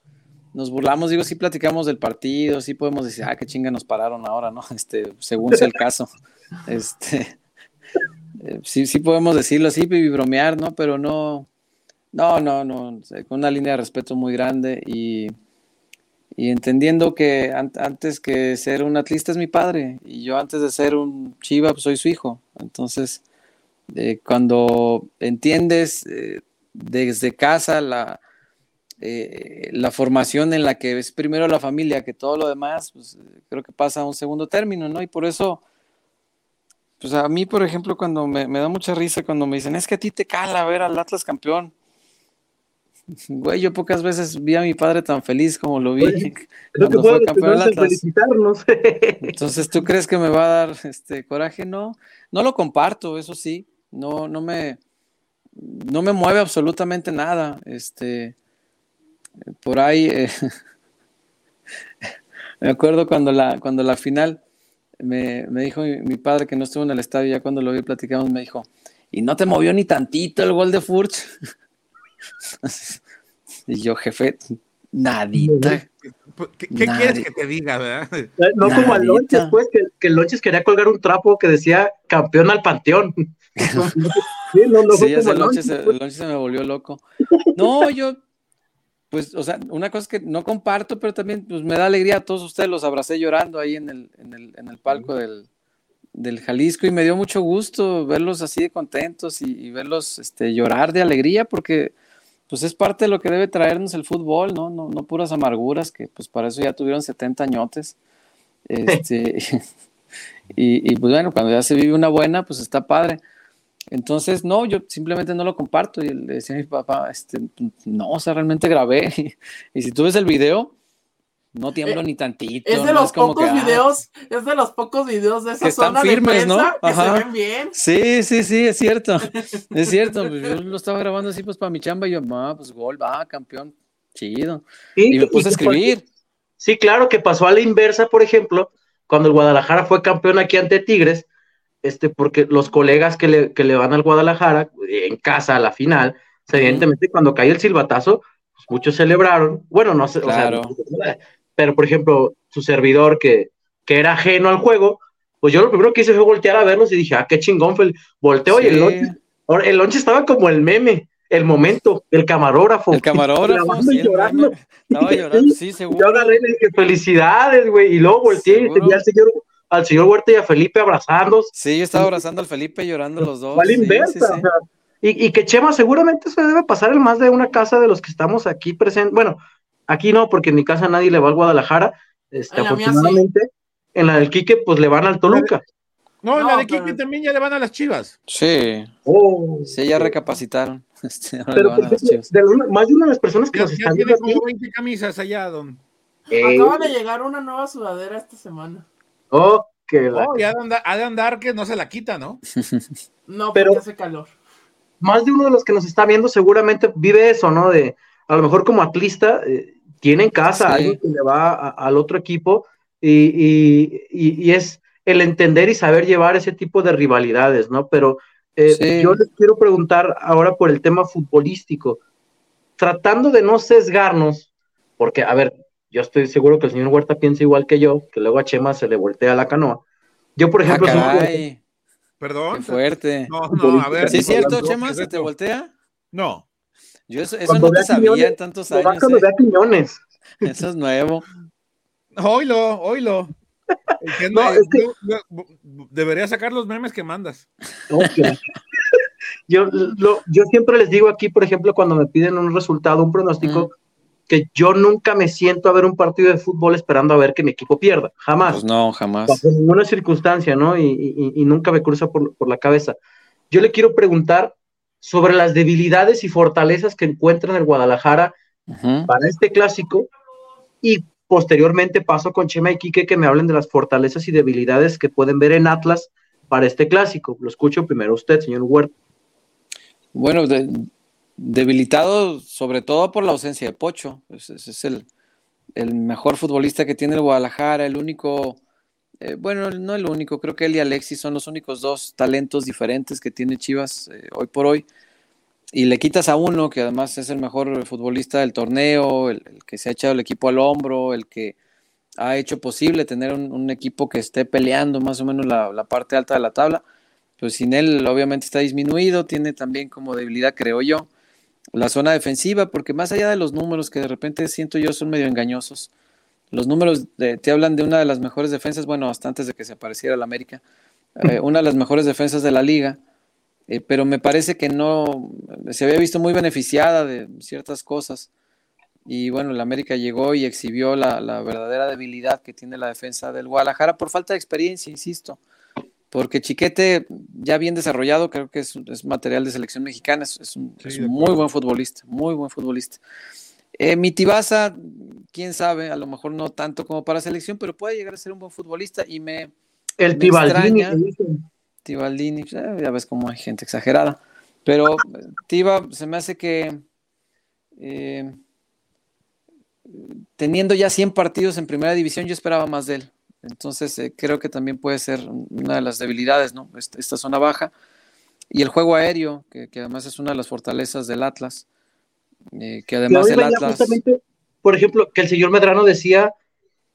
nos burlamos. Digo, sí platicamos del partido, sí podemos decir, ah, qué chinga nos pararon ahora, ¿no? Este, según sea el caso. Este, eh, sí, sí podemos decirlo así y bromear, ¿no? Pero no, no, no, no, con una línea de respeto muy grande y y entendiendo que antes que ser un atlista es mi padre y yo antes de ser un chiva pues soy su hijo. Entonces, eh, cuando entiendes eh, desde casa la, eh, la formación en la que es primero la familia que todo lo demás, pues creo que pasa a un segundo término, ¿no? Y por eso, pues a mí, por ejemplo, cuando me, me da mucha risa cuando me dicen, es que a ti te cala ver al Atlas campeón Güey, yo pocas veces vi a mi padre tan feliz como lo vi cuando fue campeón Entonces, ¿tú crees que me va a dar este coraje? No, no lo comparto, eso sí. No, no me, no me mueve absolutamente nada. Este, por ahí, eh, me acuerdo cuando la, cuando la final me, dijo mi, padre que no estuvo en el estadio, ya cuando lo vi platicamos, me dijo, y no te movió ni tantito el gol de Furch. y yo, jefe, nadita. ¿Qué, quieres que te diga, verdad? No como al Lonches, pues, que, que Lonches quería colgar un trapo que decía campeón al panteón. sí, no, no sí, el Lonches, se me volvió loco. No, yo, pues, o sea, una cosa que no comparto, pero también pues, me da alegría a todos ustedes, los abracé llorando ahí en el, en el, en el palco del, del Jalisco y me dio mucho gusto verlos así de contentos y, verlos este, llorar de alegría porque pues es parte de lo que debe traernos el fútbol, ¿no? No, no puras amarguras, que pues para eso ya tuvieron 70 añotes. Este, y, y, pues bueno, cuando ya se vive una buena, pues está padre. Entonces, no, yo simplemente no lo comparto. Y le decía a mi papá, este, no, o sea, realmente grabé. Y, y si tú ves el video, no tiemblo Eh, ni tantito. Es de no los es como pocos que, ah, videos, es de los pocos videos de esa Que están zona firmes, de ¿no? prensa que Ajá. se ven bien. Sí, sí, sí, es cierto. Es cierto. pues, yo lo estaba grabando así, pues para mi chamba, y yo, ah, pues gol, va, campeón, chido. Sí, Y me puse a escribir. Sí, claro, que pasó a la inversa, por ejemplo, cuando el Guadalajara fue campeón aquí ante Tigres, este, porque los colegas que le, que le van al Guadalajara en casa a la final, o sea, Ujú. evidentemente cuando cayó el silbatazo, pues, muchos celebraron, bueno, no sé, Claro. o sea, pero por ejemplo, su servidor que, que era ajeno al juego, pues yo lo primero que hice fue voltear a verlos y dije, ah, qué chingón fue el volteo y el lonche, el lonche estaba como el meme, el momento, el camarógrafo. El camarógrafo, sí, y llorando. Estaba llorando, sí, seguro. Yo agarré y le dije, felicidades, güey. Y luego volteé y Seguro. tenía al señor, al señor Huerta y a Felipe abrazándose. Sí, yo estaba abrazando al Felipe llorando los dos. La sí, inversa, sí, sí. o sea, y, y que Chema, seguramente eso debe pasar en más de una casa de los que estamos aquí presentes. Bueno, aquí no, porque en mi casa nadie le va al Guadalajara. Este, En la mía sí. afortunadamente, en la del Quique, pues le van al Toluca. No, No, la de pero- Kiki también ya le van a las chivas. Sí, Oh. sí, ya recapacitaron. Este, Pero de una- más de una de las personas que Ya, nos ya están tiene como 20 camisas allá, don. eh, Acaba de llegar una nueva sudadera esta semana. Oh, que la- Oh, ya ha de andar, ha de andar que no se la quita, ¿no? No, Pero- hace calor. más de uno de los que nos está viendo seguramente vive eso, ¿no? De a lo mejor como atlista eh, tiene en casa Sí. algo que le va a- al otro equipo y, y- y- y es el entender y saber llevar ese tipo de rivalidades, ¿no? Pero eh, Sí. yo les quiero preguntar ahora por el tema futbolístico, tratando de no sesgarnos, porque, a ver, yo estoy seguro que el señor Huerta piensa igual que yo, que luego a Chema se le voltea la canoa. Yo, por Ah, ejemplo, soy- caray, Perdón. qué fuerte. No, no, a ver. ¿Sí es cierto, hablando- Chema? ¿Se te voltea? No. Yo eso, eso no te sabía Quiñones, en tantos años. cuando ¿eh? vea Quiñones. Eso es nuevo. El que No, es que- debería sacar los memes que mandas. Ok. yo, lo- yo siempre les digo aquí, por ejemplo, cuando me piden un resultado, un pronóstico, que yo nunca me siento a ver un partido de fútbol esperando a ver que mi equipo pierda, jamás, Pues no, jamás. bajo ninguna circunstancia, ¿no? Y, y- y nunca me cruza por, por la cabeza. Yo le quiero preguntar sobre las debilidades y fortalezas que encuentra en el Guadalajara para este clásico y posteriormente paso con Chema y Quique que me hablen de las fortalezas y debilidades que pueden ver en Atlas para este clásico. Lo escucho primero usted, señor Huerta. Bueno, de- debilitado sobre todo por la ausencia de Pocho. Ese es el, el mejor futbolista que tiene el Guadalajara, el único, eh, bueno, no el único, creo que él y Alexis son los únicos dos talentos diferentes que tiene Chivas eh, hoy por hoy. Y le quitas a uno, que además es el mejor futbolista del torneo, el, el que se ha echado el equipo al hombro, el que ha hecho posible tener un, un equipo que esté peleando más o menos la, la parte alta de la tabla pues sin él obviamente está disminuido, tiene también como debilidad, creo yo, la zona defensiva, porque más allá de los números que de repente siento yo son medio engañosos, los números de- te hablan de una de las mejores defensas, bueno, hasta antes de que se apareciera el América, eh, una de las mejores defensas de la liga, eh, pero me parece que no, se había visto muy beneficiada de ciertas cosas. Y bueno, el América llegó y exhibió la, la verdadera debilidad que tiene la defensa del Guadalajara por falta de experiencia, insisto porque Chiquete, ya bien desarrollado, creo que es, es material de selección mexicana, es, es un, Sí, es de un muy buen futbolista, muy buen futbolista. Eh, Mitibaza, quién sabe, a lo mejor no tanto como para selección, pero puede llegar a ser un buen futbolista y me, El Me Tibaldini. extraña. Tibaldini, pues, eh, ya ves cómo hay gente exagerada, pero eh, Tiba se me hace que eh, teniendo ya 100 partidos en primera división, yo esperaba más de él. Entonces eh, creo que también puede ser una de las debilidades, ¿no? Esta, esta zona baja. Y el juego aéreo, que, que además es una de las fortalezas del Atlas, eh, que además hoy el veía Atlas... justamente, por ejemplo, que el señor Medrano decía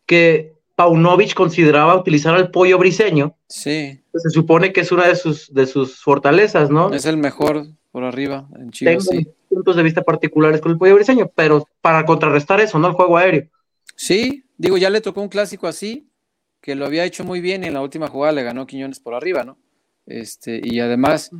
que Paunovic consideraba utilizar al pollo briseño. Sí, Se supone que es una de sus, de sus fortalezas, ¿no? es el mejor por arriba en Chivas, Tengo sí. puntos de vista particulares con el pollo briseño, pero para contrarrestar eso, ¿no? El juego aéreo. Sí, digo, ya le tocó un clásico así, que lo había hecho muy bien y en la última jugada le ganó Quiñones por arriba, ¿no? Este, y además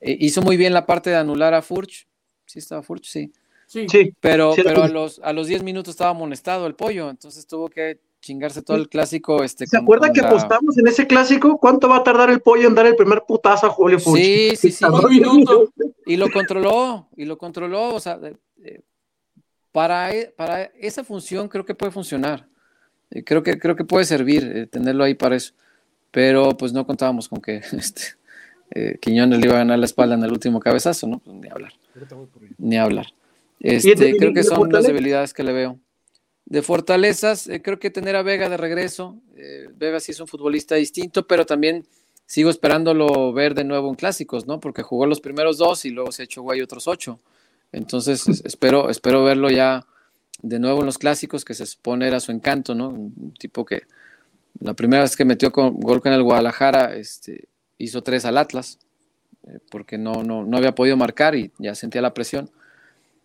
eh, hizo muy bien la parte de anular a Furch. Sí, estaba Furch, sí. Sí. Sí, Pero, Sí, pero a los, a los 10 minutos estaba amonestado el pollo, entonces tuvo que chingarse todo el clásico. Este, ¿se con- acuerda con que la- apostamos en ese clásico? ¿Cuánto va a tardar el pollo en dar el primer putazo a Julio Furch? Sí, sí, sí. Y lo controló, y lo controló, o sea, eh, eh, para, e- para esa función creo que puede funcionar. Eh, creo, que, creo que puede servir eh, tenerlo ahí para eso. Pero pues no contábamos con que este, eh, Quiñones le iba a ganar la espalda en el último cabezazo, ¿no? Pues, ni hablar. Ni hablar. Este, creo que son las debilidades que le veo. De fortalezas, creo que tener a Vega de regreso. Vega sí es un futbolista distinto, pero también sigo esperándolo ver de nuevo en clásicos, ¿no? Porque jugó los primeros dos y luego se echó guay otros ocho. Entonces espero, espero verlo ya de nuevo en los clásicos, que se supone era su encanto, ¿no? Un tipo que la primera vez que metió con, gol con el Guadalajara, este, hizo tres al Atlas, eh, porque no, no, no había podido marcar y ya sentía la presión.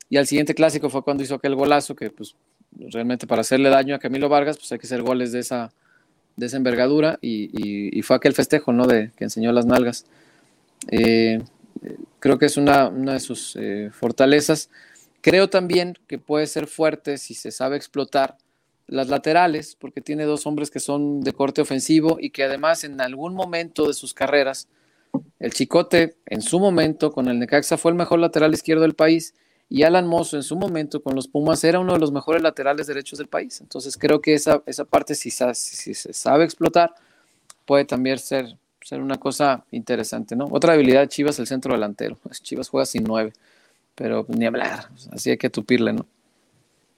Y al siguiente clásico fue cuando hizo aquel golazo, que pues realmente para hacerle daño a Camilo Vargas, pues hay que hacer goles de esa, de envergadura y, y, fue aquel festejo, ¿no? De, que enseñó las nalgas. Eh, creo que es una, una de sus eh, fortalezas. Creo también que puede ser fuerte si se sabe explotar las laterales, porque tiene dos hombres que son de corte ofensivo y que además en algún momento de sus carreras, el Chicote en su momento con el Necaxa fue el mejor lateral izquierdo del país y Alan Mozo en su momento con los Pumas era uno de los mejores laterales derechos del país. Entonces creo que esa, esa parte, si, si se sabe explotar, puede también ser, ser una cosa interesante, ¿no? Otra habilidad de Chivas, el centro delantero. Chivas juega sin nueve pero ni hablar, así hay que tupirle, ¿no?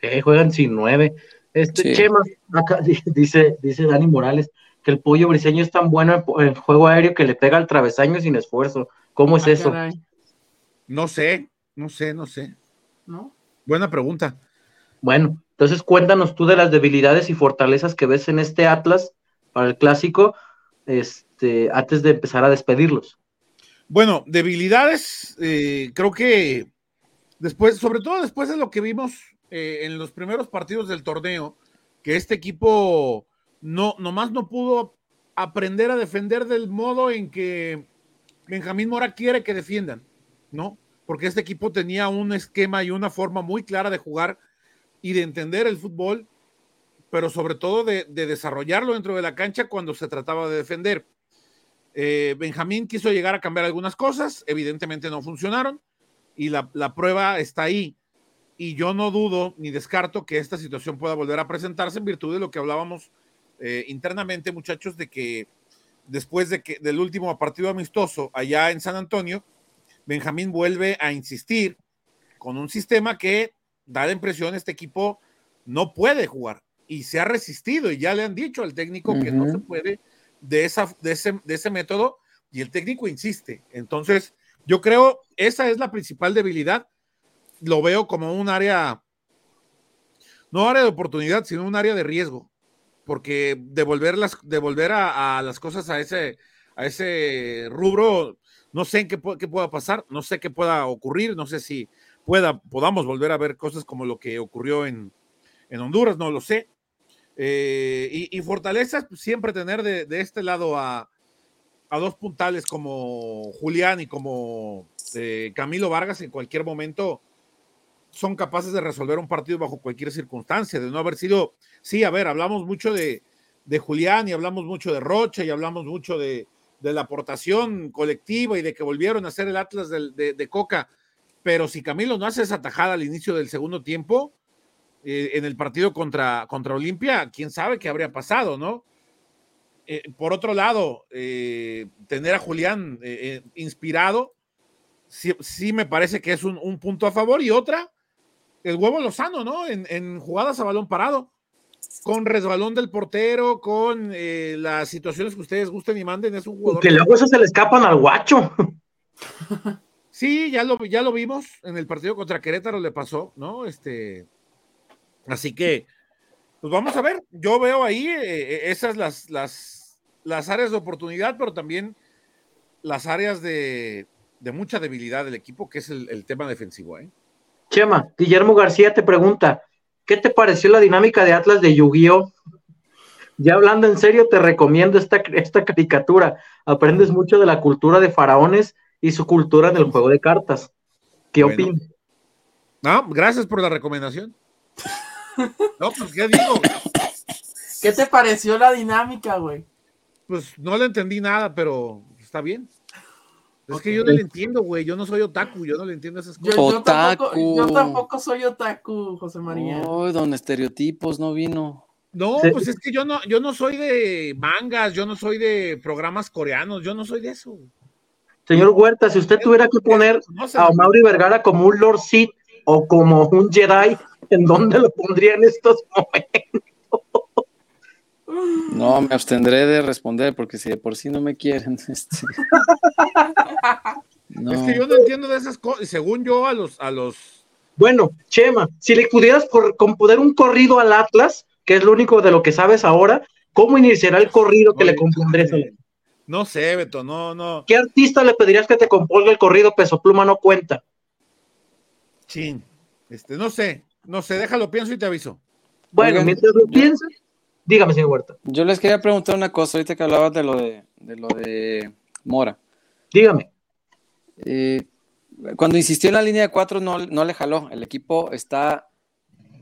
Eh, juegan sin nueve. Este Chema, acá dice, dice Dani Morales que el pollo briseño es tan bueno en, juego aéreo que le pega al travesaño sin esfuerzo. ¿Cómo es ah, eso? No sé, no sé, no sé. ¿No? Buena pregunta. Bueno, entonces cuéntanos tú de las debilidades y fortalezas que ves en este Atlas para el clásico, este, antes de empezar a despedirlos. Bueno, debilidades, eh, creo que Después, sobre todo después de lo que vimos eh, en los primeros partidos del torneo, que este equipo no, nomás no pudo aprender a defender del modo en que Benjamín Mora quiere que defiendan, ¿no? Porque este equipo tenía un esquema y una forma muy clara de jugar y de entender el fútbol, pero sobre todo de, desarrollarlo dentro de la cancha cuando se trataba de defender. Eh, Benjamín quiso llegar a cambiar algunas cosas, evidentemente no funcionaron y la, prueba está ahí. Y yo no dudo ni descarto que esta situación pueda volver a presentarse en virtud de lo que hablábamos eh, internamente, muchachos, de que después de que del último partido amistoso allá en San Antonio, Benjamín vuelve a insistir con un sistema que da la impresión este equipo no puede jugar y se ha resistido y ya le han dicho al técnico que no se puede de, esa, de, ese, de ese método y el técnico insiste. Entonces, yo creo esa es la principal debilidad. Lo veo como un área, no área de oportunidad, sino un área de riesgo, porque devolver, las, devolver a, las cosas a ese, a ese rubro, no sé en qué, pueda pasar, no sé qué pueda ocurrir, no sé si pueda, podamos volver a ver cosas como lo que ocurrió en, Honduras, no lo sé. Eh, y, fortalezas, pues, siempre tener de este lado a, a dos puntales como Julián y como eh, Camilo Vargas en cualquier momento son capaces de resolver un partido bajo cualquier circunstancia, de no haber sido, sí, a ver, hablamos mucho de, de Julián y hablamos mucho de Rocha y hablamos mucho de, de, la aportación colectiva y de que volvieron a ser el Atlas de, de, Coca, pero si Camilo no hace esa tajada al inicio del segundo tiempo, eh, en el partido contra, contra Olimpia, quién sabe qué habría pasado, ¿no? Eh, por otro lado, eh, tener a Julián eh, inspirado, sí, me parece que es un, punto a favor. Y otra, el huevo Lozano, ¿no? En, jugadas a balón parado, con resbalón del portero, con las situaciones que ustedes gusten y manden, es un jugador. Que luego eso se le escapan al guacho. Sí, ya lo, ya lo vimos en el partido contra Querétaro, le pasó, ¿no? Este, así que, pues vamos a ver. Yo veo ahí esas las, las las áreas de oportunidad, pero también las áreas de, mucha debilidad del equipo, que es el, tema defensivo. ¿eh? Chema, Guillermo García te pregunta, ¿qué te pareció la dinámica de Atlas de Yu-Gi-Oh? Ya hablando en serio, te recomiendo esta, esta caricatura. Aprendes mucho de la cultura de faraones y su cultura en el juego de cartas. ¿Qué opinas? No, gracias por la recomendación. No, pues qué digo. ¿Qué te pareció la dinámica, güey? pues no le entendí nada, pero está bien. Es que yo no le entiendo, güey. Yo no soy otaku, yo no le entiendo esas cosas. Yo, tampoco, yo tampoco, soy otaku, José María. Oh, don estereotipos no vino. No, pues es que yo no, yo no soy de mangas, yo no soy de programas coreanos, yo no soy de eso. Señor Huerta, si usted tuviera que poner a Mauri Vergara como un Lord Sith o como un Jedi, ¿en dónde lo pondría en estos momentos? No, me abstendré de responder porque si de por sí no me quieren. Este... Es que yo no entiendo de esas cosas. Según yo, a los, a los. Bueno, Chema, si le pudieras componer un corrido al Atlas, que es lo único de lo que sabes ahora, ¿cómo iniciará el corrido que le compondrías? No sé, Beto, no, no. ¿Qué artista le pedirías que te componga el corrido Peso Pluma no cuenta? Chin, este, no sé, no sé, déjalo, pienso y te aviso. Bueno, mientras lo piensas, dígame, señor Huerta. Yo les quería preguntar una cosa, ahorita que hablabas de lo de, de lo de Mora. Dígame. Eh, cuando insistió en la línea de cuatro, no, no, le jaló. El equipo está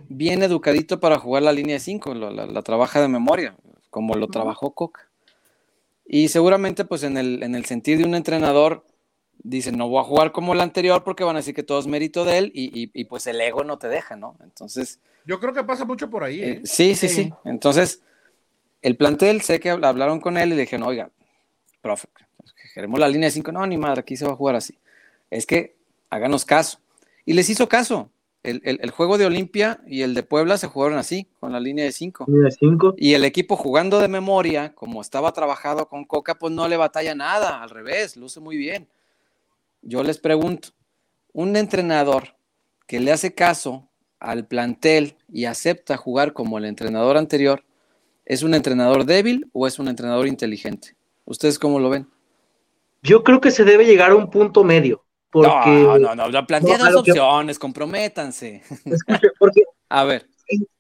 bien educadito para jugar la línea de cinco, la, la, trabaja de memoria, como lo trabajó Coca. Y seguramente, pues en el, en el sentido de un entrenador, dice, no voy a jugar como el anterior porque van a decir que todo es mérito de él y, y, y pues el ego no te deja, ¿no? Entonces... Yo creo que pasa mucho por ahí. ¿eh? Eh, sí, sí, sí, sí, Entonces, el plantel, sé que hablaron con él y le dijeron, oiga, profe, queremos la línea de cinco. No, ni madre, aquí se va a jugar así es que háganos caso. Y les hizo caso. El, el, el juego de Olimpia y el de Puebla se jugaron así, con la línea de cinco. Línea de cinco. Y el equipo jugando de memoria, como estaba trabajado con Coca, pues no le batalla nada, al revés, luce muy bien. Yo les pregunto, un entrenador que le hace caso al plantel y acepta jugar como el entrenador anterior, ¿es un entrenador débil o es un entrenador inteligente? ¿Ustedes cómo lo ven? Yo creo que se debe llegar a un punto medio. Porque, no, no, no, no plantea no, dos opciones, que, comprométanse. Escuche, porque a ver.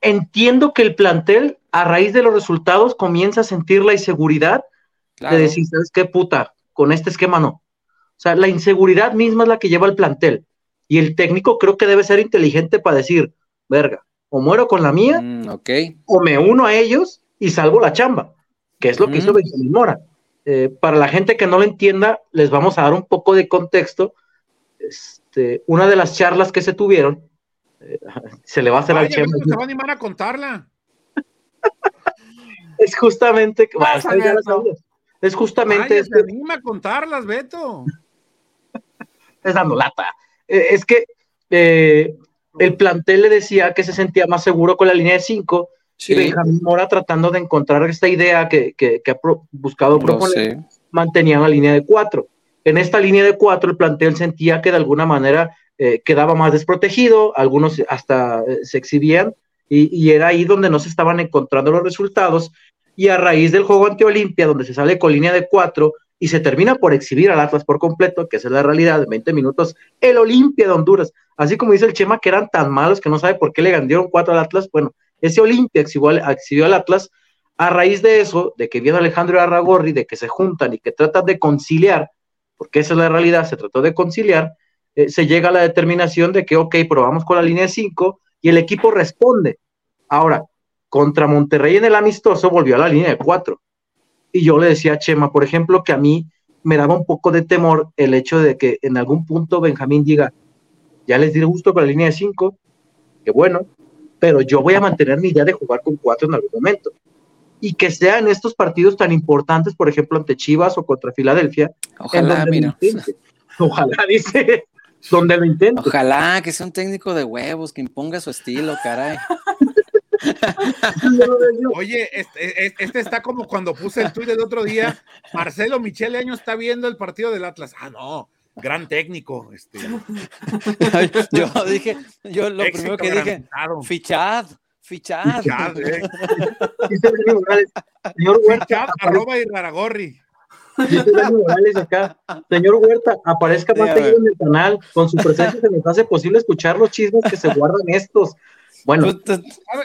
Entiendo que el plantel, a raíz de los resultados, comienza a sentir la inseguridad claro. de decir, ¿sabes qué puta? Con este esquema no. O sea, la inseguridad misma es la que lleva el plantel. Y el técnico creo que debe ser inteligente para decir, verga, o muero con la mía, mm, okay. o me uno a ellos y salvo la chamba, que es lo que mm. hizo Benjamín Mora. Eh, para la gente que no lo entienda, les vamos a dar un poco de contexto este, una de las charlas que se tuvieron, eh, se le va a hacer Ay, al Chema. Se va a animar a contarla. es justamente, bueno, es justamente. Ay, este, se anima a contarlas, Beto. Es dando lata. Eh, es que eh, el plantel le decía que se sentía más seguro con la línea de 5 sí. y Benjamín Mora tratando de encontrar esta idea que, que, que ha pro, buscado proponer, mantenían la línea de 4 en esta línea de cuatro el plantel sentía que de alguna manera eh, quedaba más desprotegido, algunos hasta eh, se exhibían y, y, era ahí donde no se estaban encontrando los resultados y a raíz del juego ante Olimpia, donde se sale con línea de cuatro y se termina por exhibir al Atlas por completo, que esa es la realidad de 20 minutos, el Olimpia de Honduras, así como dice el Chema que eran tan malos que no sabe por qué le ganaron cuatro al Atlas, bueno, ese Olimpia exhibió, al Atlas, a raíz de eso, de que viene Alejandro Arragorri, de que se juntan y que tratan de conciliar, porque esa es la realidad, se trató de conciliar, eh, se llega a la determinación de que, ok, probamos con la línea 5 y el equipo responde. Ahora, contra Monterrey en el amistoso volvió a la línea de 4. Y yo le decía a Chema, por ejemplo, que a mí me daba un poco de temor el hecho de que en algún punto Benjamín diga, ya les di gusto con la línea de 5, que bueno, pero yo voy a mantener mi idea de jugar con 4 en algún momento y que sea en estos partidos tan importantes, por ejemplo, ante Chivas o contra Filadelfia. Ojalá, mira. Ojalá, dice, donde lo intente. Ojalá que sea un técnico de huevos, que imponga su estilo, caray. Oye, este, este, está como cuando puse el tuit del otro día, Marcelo Michele Año está viendo el partido del Atlas. Ah, no, gran técnico. Este. yo dije, yo lo Éxito primero que dije, fichad, Fichad. Fichad, eh. Señor Huerta. Fichad, arroba y Raragorri. Acá. Señor Huerta, aparezca más seguido en el canal. Con su presencia se nos hace posible escuchar los chismes que se guardan estos. Bueno,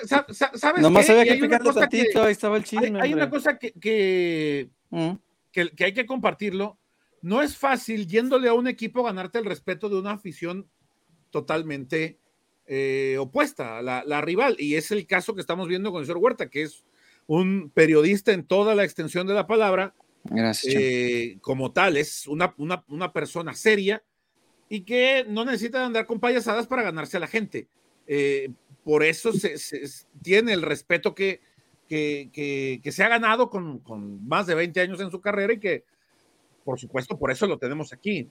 ¿sabes, sabes nomás qué? había que picarle que- tantito, ahí estaba el chisme. hay, hay una cosa que, que, Mm. que, que hay que compartirlo. No es fácil yéndole a un equipo ganarte el respeto de una afición totalmente eh, opuesta a la, la rival. Y es el caso que estamos viendo con el señor Huerta, que es un periodista en toda la extensión de la palabra, Gracias. Eh, como tal, es una, una, una persona seria y que no necesita andar con payasadas para ganarse a la gente. Eh, por eso se, se- tiene el respeto que, que, se ha ganado con, más de 20 años en su carrera y que, por supuesto, por eso lo tenemos aquí,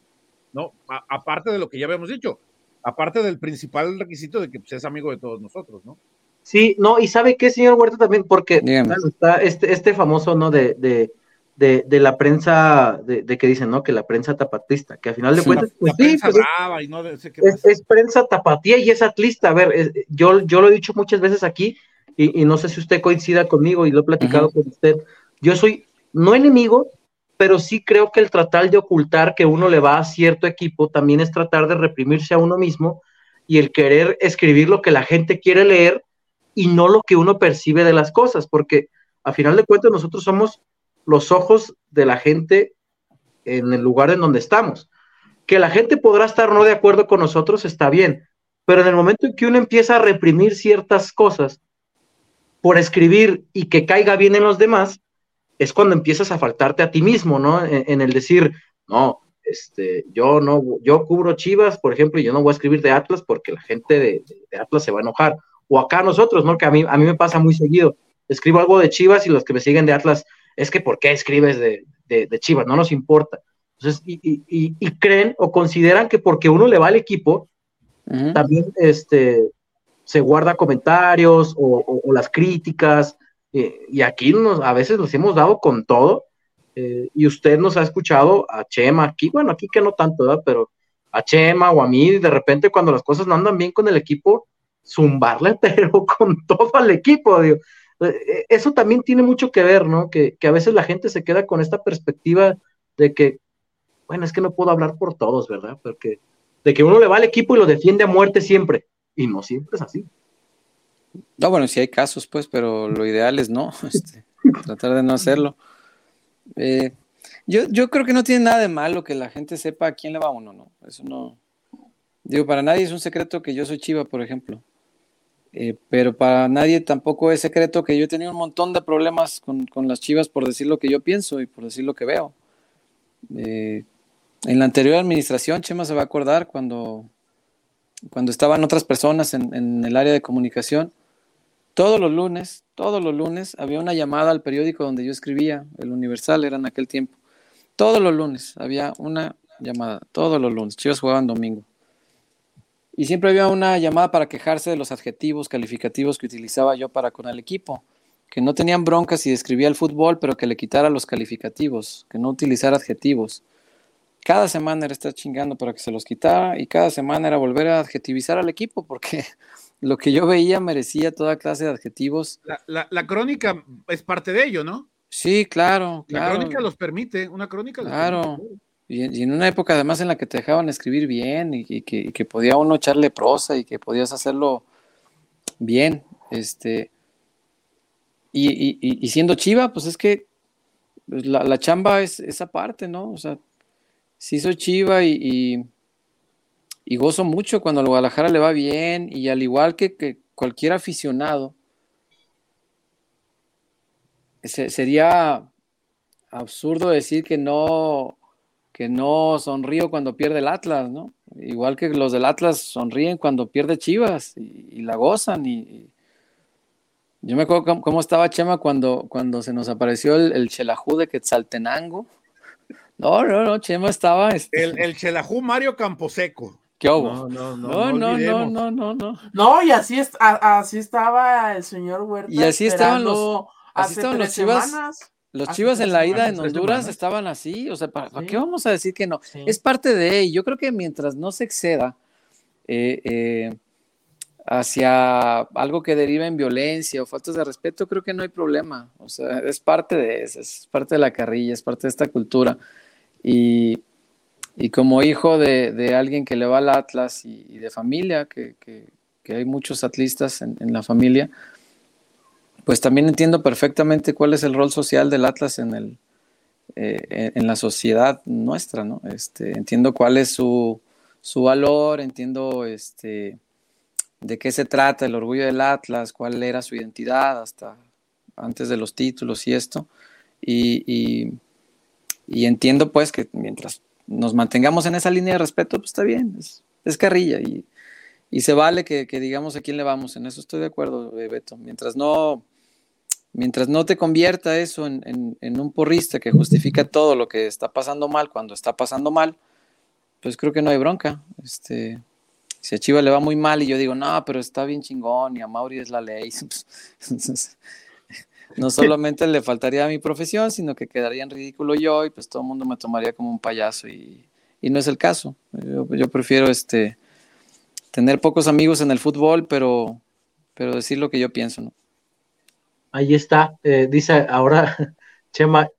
¿no? aparte de lo que ya habíamos dicho, aparte del principal requisito de que pues, es amigo de todos nosotros, ¿no? Sí, no, y sabe qué, señor Huerta, también, porque está este, este famoso, ¿no? De, de, de, la prensa, de, que dicen, ¿no? Que la prensa tapatista, que al final de cuentas, pues, sí, pues, es, prensa tapatía y es atlista. A ver, yo, yo lo he dicho muchas veces aquí, y, no sé si usted coincida conmigo y lo he platicado con usted. Yo soy no enemigo, pero sí creo que el tratar de ocultar que uno le va a cierto equipo también es tratar de reprimirse a uno mismo y el querer escribir lo que la gente quiere leer y no lo que uno percibe de las cosas, porque a final de cuentas nosotros somos los ojos de la gente en el lugar en donde estamos. Que la gente podrá estar no de acuerdo con nosotros está bien, pero en el momento en que uno empieza a reprimir ciertas cosas, por escribir y que caiga bien en los demás, es cuando empiezas a faltarte a ti mismo, ¿no? En, el decir, no, este, yo no, yo cubro Chivas, por ejemplo, y yo no voy a escribir de Atlas porque la gente de, Atlas se va a enojar. O acá nosotros, ¿no? Que a mí, a mí me pasa muy seguido. Escribo algo de Chivas y los que me siguen de Atlas, es que ¿por qué escribes de, Chivas? No nos importa. Entonces, y, creen o consideran que porque uno le va al equipo, también este, se guarda comentarios o, las críticas, eh, y aquí nos, a veces nos hemos dado con todo, eh, y usted nos ha escuchado a Chema, aquí, bueno, aquí que no tanto, ¿verdad? Pero a Chema o a mí, de repente cuando las cosas no andan bien con el equipo, zumbarle, pero con todo al equipo, digo. Eh, eso también tiene mucho que ver, ¿no? Que, a veces la gente se queda con esta perspectiva de que, bueno, es que no puedo hablar por todos, ¿verdad? Porque de que uno le va al equipo y lo defiende a muerte siempre y no siempre es así. No, bueno, sí hay casos, pues, pero lo ideal es no, este, tratar de no hacerlo. Eh, yo, yo creo que no tiene nada de malo que la gente sepa a quién le va uno, ¿no? Eso no. Digo, para nadie es un secreto que yo soy chiva, por ejemplo. Eh, pero para nadie tampoco es secreto que yo he tenido un montón de problemas con, las chivas por decir lo que yo pienso y por decir lo que veo. Eh, en la anterior administración, Chema se va a acordar cuando cuando estaban otras personas en, el área de comunicación, todos los lunes, todos los lunes había una llamada al periódico donde yo escribía, el Universal era en aquel tiempo. Todos los lunes había una llamada, todos los lunes. Chivas jugaban domingo. Y siempre había una llamada para quejarse de los adjetivos calificativos que utilizaba yo para con el equipo, que no tenían broncas si describía el fútbol, pero que le quitara los calificativos, que no utilizara adjetivos. Cada semana era estar chingando para que se los quitara y cada semana era volver a adjetivizar al equipo porque lo que yo veía merecía toda clase de adjetivos. La, crónica es parte de ello, ¿no? Sí, claro. La crónica los permite, una crónica los Claro. Y, en una época además en la que te dejaban escribir bien y, que, podía uno echarle prosa y que podías hacerlo bien, este, y, siendo chiva, pues es que pues, la, la, chamba es esa parte, ¿no? O sea, sí soy chiva y, y, gozo mucho cuando al Guadalajara le va bien y al igual que, cualquier aficionado, sería absurdo decir que no, que no sonrío cuando pierde el Atlas, ¿no? Igual que los del Atlas sonríen cuando pierde Chivas y, la gozan. Y, yo me acuerdo cómo, estaba Chema cuando, cuando se nos apareció el, el Chelajú de Quetzaltenango no, no, no, Chema estaba. Este... El, el Chelajú Mario Camposeco. ¿Qué hubo? No, no, no, no, no, no, no, no, y así, es, así estaba el señor Huerta. Y así estaban los, así estaban los chivas. Los chivas en la ida en Honduras estaban así, o sea, ¿para, qué vamos a decir que no? Es parte de ello. Yo creo que mientras no se exceda eh, eh, hacia algo que deriva en violencia o faltas de respeto, creo que no hay problema. O sea, es parte de eso, es parte de la carrilla, es parte de esta cultura. Y, como hijo de, alguien que le va al Atlas y, de familia, que, hay muchos atlistas en, la familia, pues también entiendo perfectamente cuál es el rol social del Atlas en, el, eh, en la sociedad nuestra, ¿no? Este, entiendo cuál es su, su valor, entiendo este, de qué se trata el orgullo del Atlas, cuál era su identidad hasta antes de los títulos y esto. y, y entiendo pues que mientras nos mantengamos en esa línea de respeto, pues está bien, es, carrilla y, se vale que, digamos a quién le vamos, en eso estoy de acuerdo, eh, Beto. Mientras no, mientras no te convierta eso en, un porrista que justifica todo lo que está pasando mal cuando está pasando mal, pues creo que no hay bronca. Este, si a Chiva le va muy mal y yo digo, no, pero está bien chingón y a Mauri es la ley, pues, no solamente le faltaría a mi profesión, sino que quedaría en ridículo yo y pues todo el mundo me tomaría como un payaso y, no es el caso. Yo, yo, prefiero este, tener pocos amigos en el fútbol, pero, pero decir lo que yo pienso, ¿no? Ahí está, eh, dice ahora, Chema,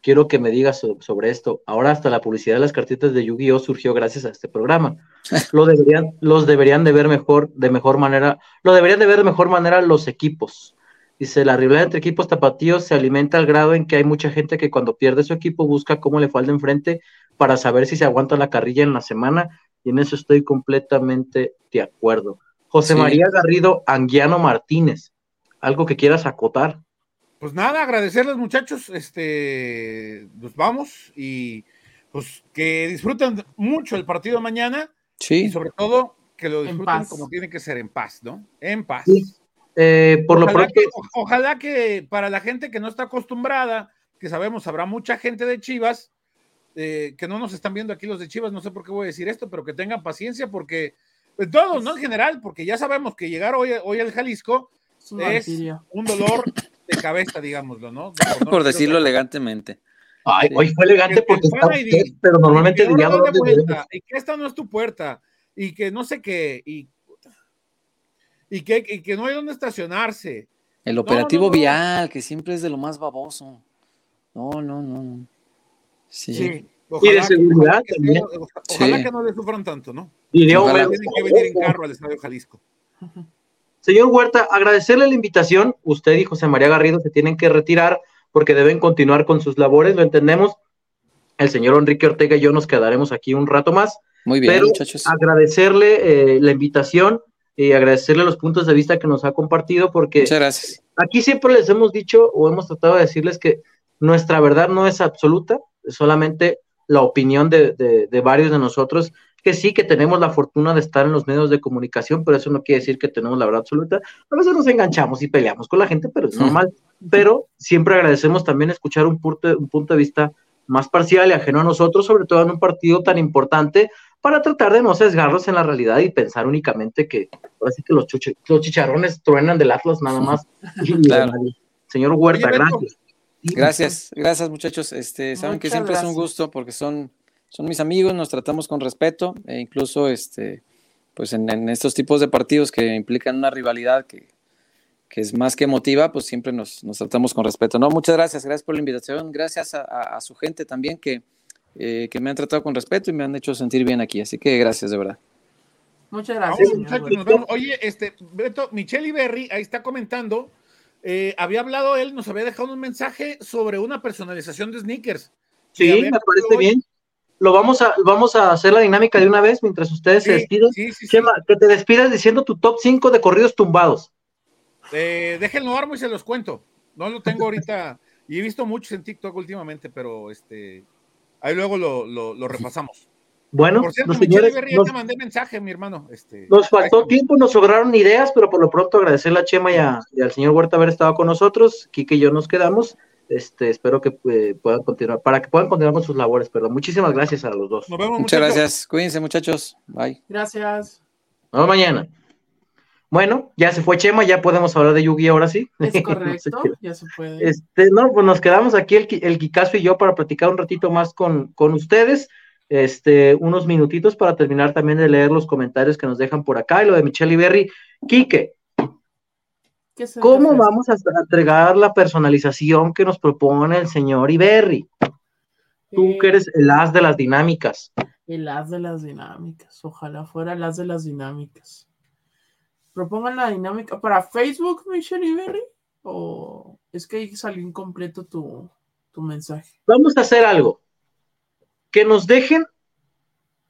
quiero que me digas sobre esto. Ahora hasta la publicidad de las cartitas de Yu-Gi-Oh surgió gracias a este programa. Lo deberían, los deberían de ver mejor, de mejor manera, lo deberían de ver de mejor manera los equipos. Dice, la rivalidad entre equipos tapatíos se alimenta al grado en que hay mucha gente que cuando pierde su equipo busca cómo le falta enfrente para saber si se aguanta la carrilla en la semana, y en eso estoy completamente de acuerdo. José María Garrido Anguiano Martínez, algo que quieras acotar. Pues nada, agradecerles muchachos, este, nos vamos y pues que disfruten mucho el partido mañana. Sí. Y sobre todo que lo disfruten como tiene que ser, en paz, ¿no? En paz. Eh, por ojalá lo pronto. Que, ojalá que para la gente que no está acostumbrada, que sabemos habrá mucha gente de Chivas, eh, que no nos están viendo aquí los de Chivas, no sé por qué voy a decir esto, pero que tengan paciencia porque, pues, todos, ¿no? En general, porque ya sabemos que llegar hoy, hoy al Jalisco es un dolor de cabeza, digámoslo, ¿no? Por, decirlo elegantemente. Ay, hoy fue elegante porque está pero normalmente diría y que esta no es tu puerta, y que no sé qué, y, y, que, y que no hay dónde estacionarse. El operativo vial, que siempre es de lo más baboso. No, no, no. Sí. y de seguridad que, también. Ojalá que no le sufran tanto, ¿no? Y de Tienen que venir en carro al Estadio Jalisco. Señor Huerta, agradecerle la invitación. Usted y José María Garrido se tienen que retirar porque deben continuar con sus labores, lo entendemos. El señor Enrique Ortega y yo nos quedaremos aquí un rato más. Muy bien, pero muchachos. Agradecerle eh, la invitación y agradecerle los puntos de vista que nos ha compartido porque Muchas gracias. aquí siempre les hemos dicho o hemos tratado de decirles que nuestra verdad no es absoluta, es solamente la opinión de, de varios de nosotros que sí que tenemos la fortuna de estar en los medios de comunicación, pero eso no quiere decir que tenemos la verdad absoluta. A veces nos enganchamos y peleamos con la gente, pero es normal. Pero siempre agradecemos también escuchar un punto, un punto de vista más parcial y ajeno a nosotros, sobre todo en un partido tan importante, para tratar de no sesgarlos en la realidad y pensar únicamente que ahora sí que los, los chicharrones truenan del Atlas nada más. Señor Huerta, gracias. Gracias, gracias muchachos. Este, saben que siempre es un gusto porque son son mis amigos, nos tratamos con respeto e incluso este, pues en, estos tipos de partidos que implican una rivalidad que, es más que emotiva, pues siempre nos, tratamos con respeto. No, muchas gracias, gracias por la invitación, gracias a, su gente también que, eh, que me han tratado con respeto y me han hecho sentir bien aquí, así que gracias de verdad. Muchas gracias. Oye, este, Beto, Michelle Iberri ahí está comentando, eh, había hablado él, nos había dejado un mensaje sobre una personalización de sneakers. Sí, me parece bien lo vamos a, vamos a hacer la dinámica de una vez mientras ustedes se despiden. Chema, que te despidas diciendo tu top 5 de corridos tumbados. Eh, déjenlo armo y se los cuento. No lo tengo ahorita. y he visto muchos en TikTok últimamente, pero este ahí luego lo, repasamos. Bueno, por cierto, señores, nos, te mandé mensaje, mi hermano. Este, nos faltó tiempo, nos sobraron ideas, pero por lo pronto agradecerle a Chema y, y al señor Huerta haber estado con nosotros. Kike y yo nos quedamos. Este, espero que eh, puedan continuar, para que puedan continuar con sus labores, perdón. Muchísimas gracias a los dos. Nos vemos, Muchas gracias. Cuídense, muchachos. Bye. Gracias. Nos vemos mañana. Bueno, ya se fue Chema, ya podemos hablar de Yugi ahora sí. Es correcto, ya se puede. Este, no, pues nos quedamos aquí el, el Kikazo y yo para platicar un ratito más con, con ustedes. Este, unos minutitos para terminar también de leer los comentarios que nos dejan por acá y lo de Michelle Iberri. Quique, ¿Cómo vamos a entregar la personalización que nos propone el señor Iberri? Tú que eres el as de las dinámicas. El as de las dinámicas. Ojalá fuera el as de las dinámicas. Propongan la dinámica para Facebook, Michelle Iberri. ¿O es que ahí salió incompleto tu, mensaje? Vamos a hacer algo. Que nos dejen.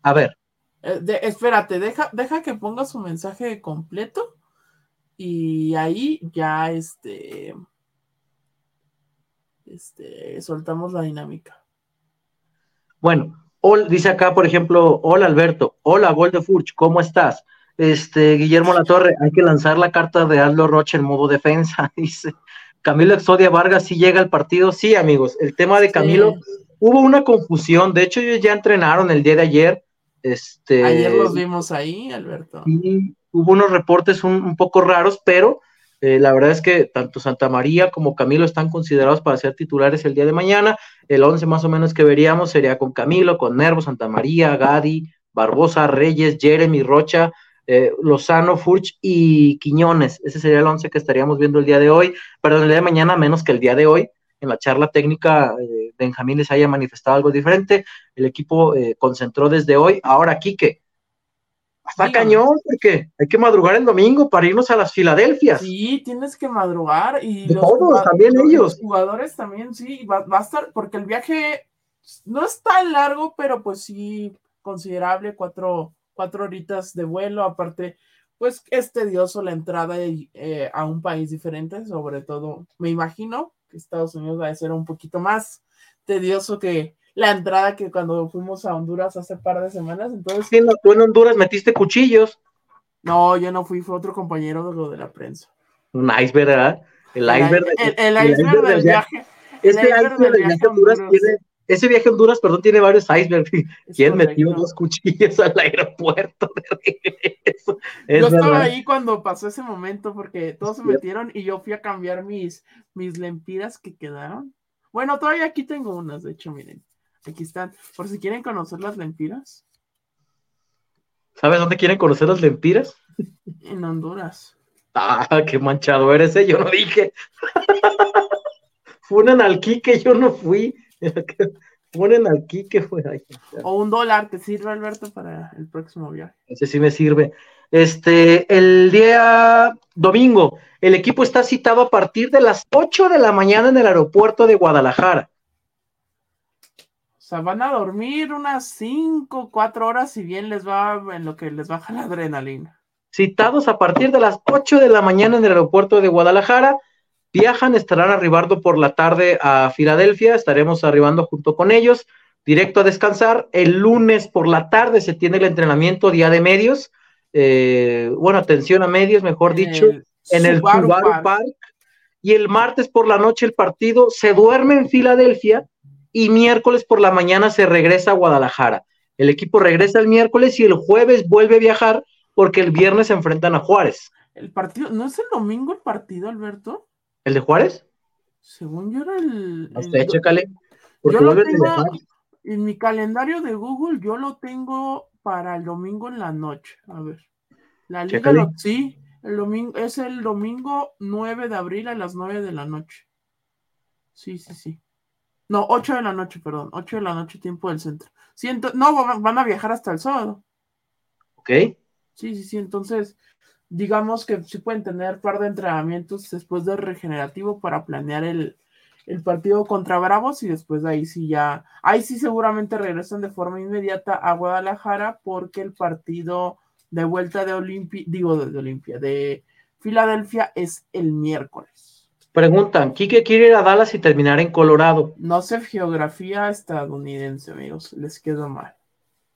A ver. Eh, espérate, deja, deja que ponga su mensaje completo y ahí ya este, este, soltamos la dinámica. Bueno, dice acá, por ejemplo, hola Alberto, hola Furch, ¿cómo estás? Este, Guillermo Latorre, hay que lanzar la carta de Aldo Roche en modo defensa, dice. Camilo Exodia Vargas sí llega al partido. Sí, amigos, el tema de Camilo, hubo una confusión. De hecho, ellos ya entrenaron el día de ayer. Este, ayer los vimos ahí, Alberto. Y hubo unos reportes un, poco raros, pero eh, la verdad es que tanto Santa María como Camilo están considerados para ser titulares el día de mañana. El 11 más o menos que veríamos sería con Camilo, con Nervo, Santa María, Gadi, Barbosa, Reyes, Jeremy, Rocha, eh, Lozano, Furch y Quiñones. Ese sería el 11 que estaríamos viendo el día de hoy, perdón, el día de mañana menos que el día de hoy. En la charla técnica, eh, Benjamín les haya manifestado algo diferente. El equipo eh, concentró desde hoy. Ahora, Quique, hasta cañón, porque hay que madrugar el domingo para irnos a las Filadelfias. Sí, tienes que madrugar y los todos, también ellos. Los jugadores también, sí, va, va, a estar, porque el viaje no es tan largo, pero pues sí, considerable, cuatro, cuatro horitas de vuelo, aparte, pues es tedioso la entrada eh, a un país diferente, sobre todo, me imagino que Estados Unidos va a ser un poquito más tedioso que la entrada que cuando fuimos a Honduras hace par de semanas, entonces... Sí, no, tú en Honduras metiste cuchillos. No, yo no fui, fue otro compañero de lo de la prensa. Un iceberg, ¿verdad? El iceberg, el, iceberg, del viaje. Ese iceberg del viaje a Honduras tiene ese viaje a Honduras, perdón, tiene varios icebergs. ¿Quién metió dos cuchillas al aeropuerto yo estaba ahí cuando pasó ese momento porque todos se metieron y yo fui a cambiar mis, mis lempiras que quedaron. Bueno, todavía aquí tengo unas, de hecho, miren. Aquí están. Por si quieren conocer las lempiras. ¿Sabes dónde quieren conocer las lempiras? En Honduras. Ah, qué manchado eres, ¿eh? yo no dije. Fue un que yo no fui. Ponen aquí que fue ahí. O un dólar, ¿te sirve, Alberto, para el próximo viaje? Ese sí me sirve. Este, el día domingo, el equipo está citado a partir de las 8 de la mañana en el aeropuerto de Guadalajara. O sea, van a dormir unas 5, 4 horas, si bien les va en lo que les baja la adrenalina. Citados a partir de las 8 de la mañana en el aeropuerto de Guadalajara, Viajan, estarán arribando por la tarde a Filadelfia, estaremos arribando junto con ellos, directo a descansar. El lunes por la tarde se tiene el entrenamiento día de medios, eh, bueno, atención a medios, mejor dicho, en el Subaru Park. Y el martes por la noche el partido se duerme en Filadelfia y miércoles por la mañana se regresa a Guadalajara. El equipo regresa el miércoles y el jueves vuelve a viajar porque el viernes se enfrentan a Juárez. El partido, ¿no es el domingo el partido, Alberto? ¿El de Juárez? Según yo era el. Usted, chécale. Yo lo tengo, en mi calendario de Google, yo lo tengo para el domingo en la noche. A ver. La liga sí, el domingo, es el domingo 9 de abril a las 9 de la noche. Sí, sí, sí. No, 8 de la noche, perdón. 8 de la noche, tiempo del centro. no, van a viajar hasta el sábado. Ok. Sí, sí, sí. Entonces, digamos que sí pueden tener un par de entrenamientos después del regenerativo para planear el, partido contra Bravos y después de ahí sí ya, ahí sí seguramente regresan de forma inmediata a Guadalajara porque el partido de vuelta de Olimpia, digo de, Olimpia, de Filadelfia es el miércoles. Preguntan, ¿Quique quiere ir a Dallas y terminar en Colorado? No sé geografía estadounidense, amigos, les quedó mal.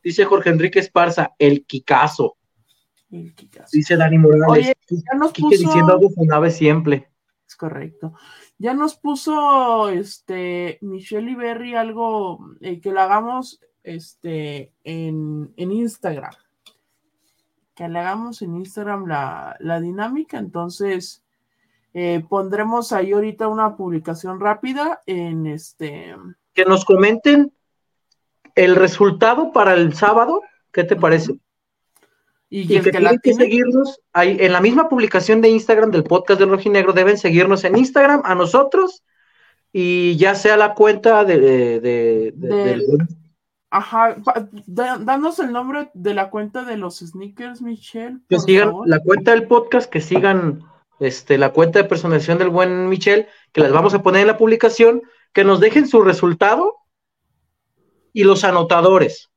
Dice Jorge Enrique Esparza, el Kikazo. Dice Dani Morales. Oye, ya nos puso... diciendo algo fundable siempre. Es correcto. Ya nos puso este Michelle Berry algo eh, que lo hagamos este en, Instagram. Que le hagamos en Instagram la, dinámica. Entonces, eh, pondremos ahí ahorita una publicación rápida en este. Que nos comenten el resultado para el sábado. ¿Qué te parece? Y, que, tienen que seguirnos ahí, en la misma publicación de Instagram del podcast del Rojinegro, deben seguirnos en Instagram a nosotros y ya sea la cuenta de... de, Ajá, danos el nombre de la cuenta de los sneakers, Michelle. Que sigan la cuenta del podcast, que sigan este, la cuenta de personalización del buen Michelle, que las vamos a poner en la publicación, que nos dejen su resultado y los anotadores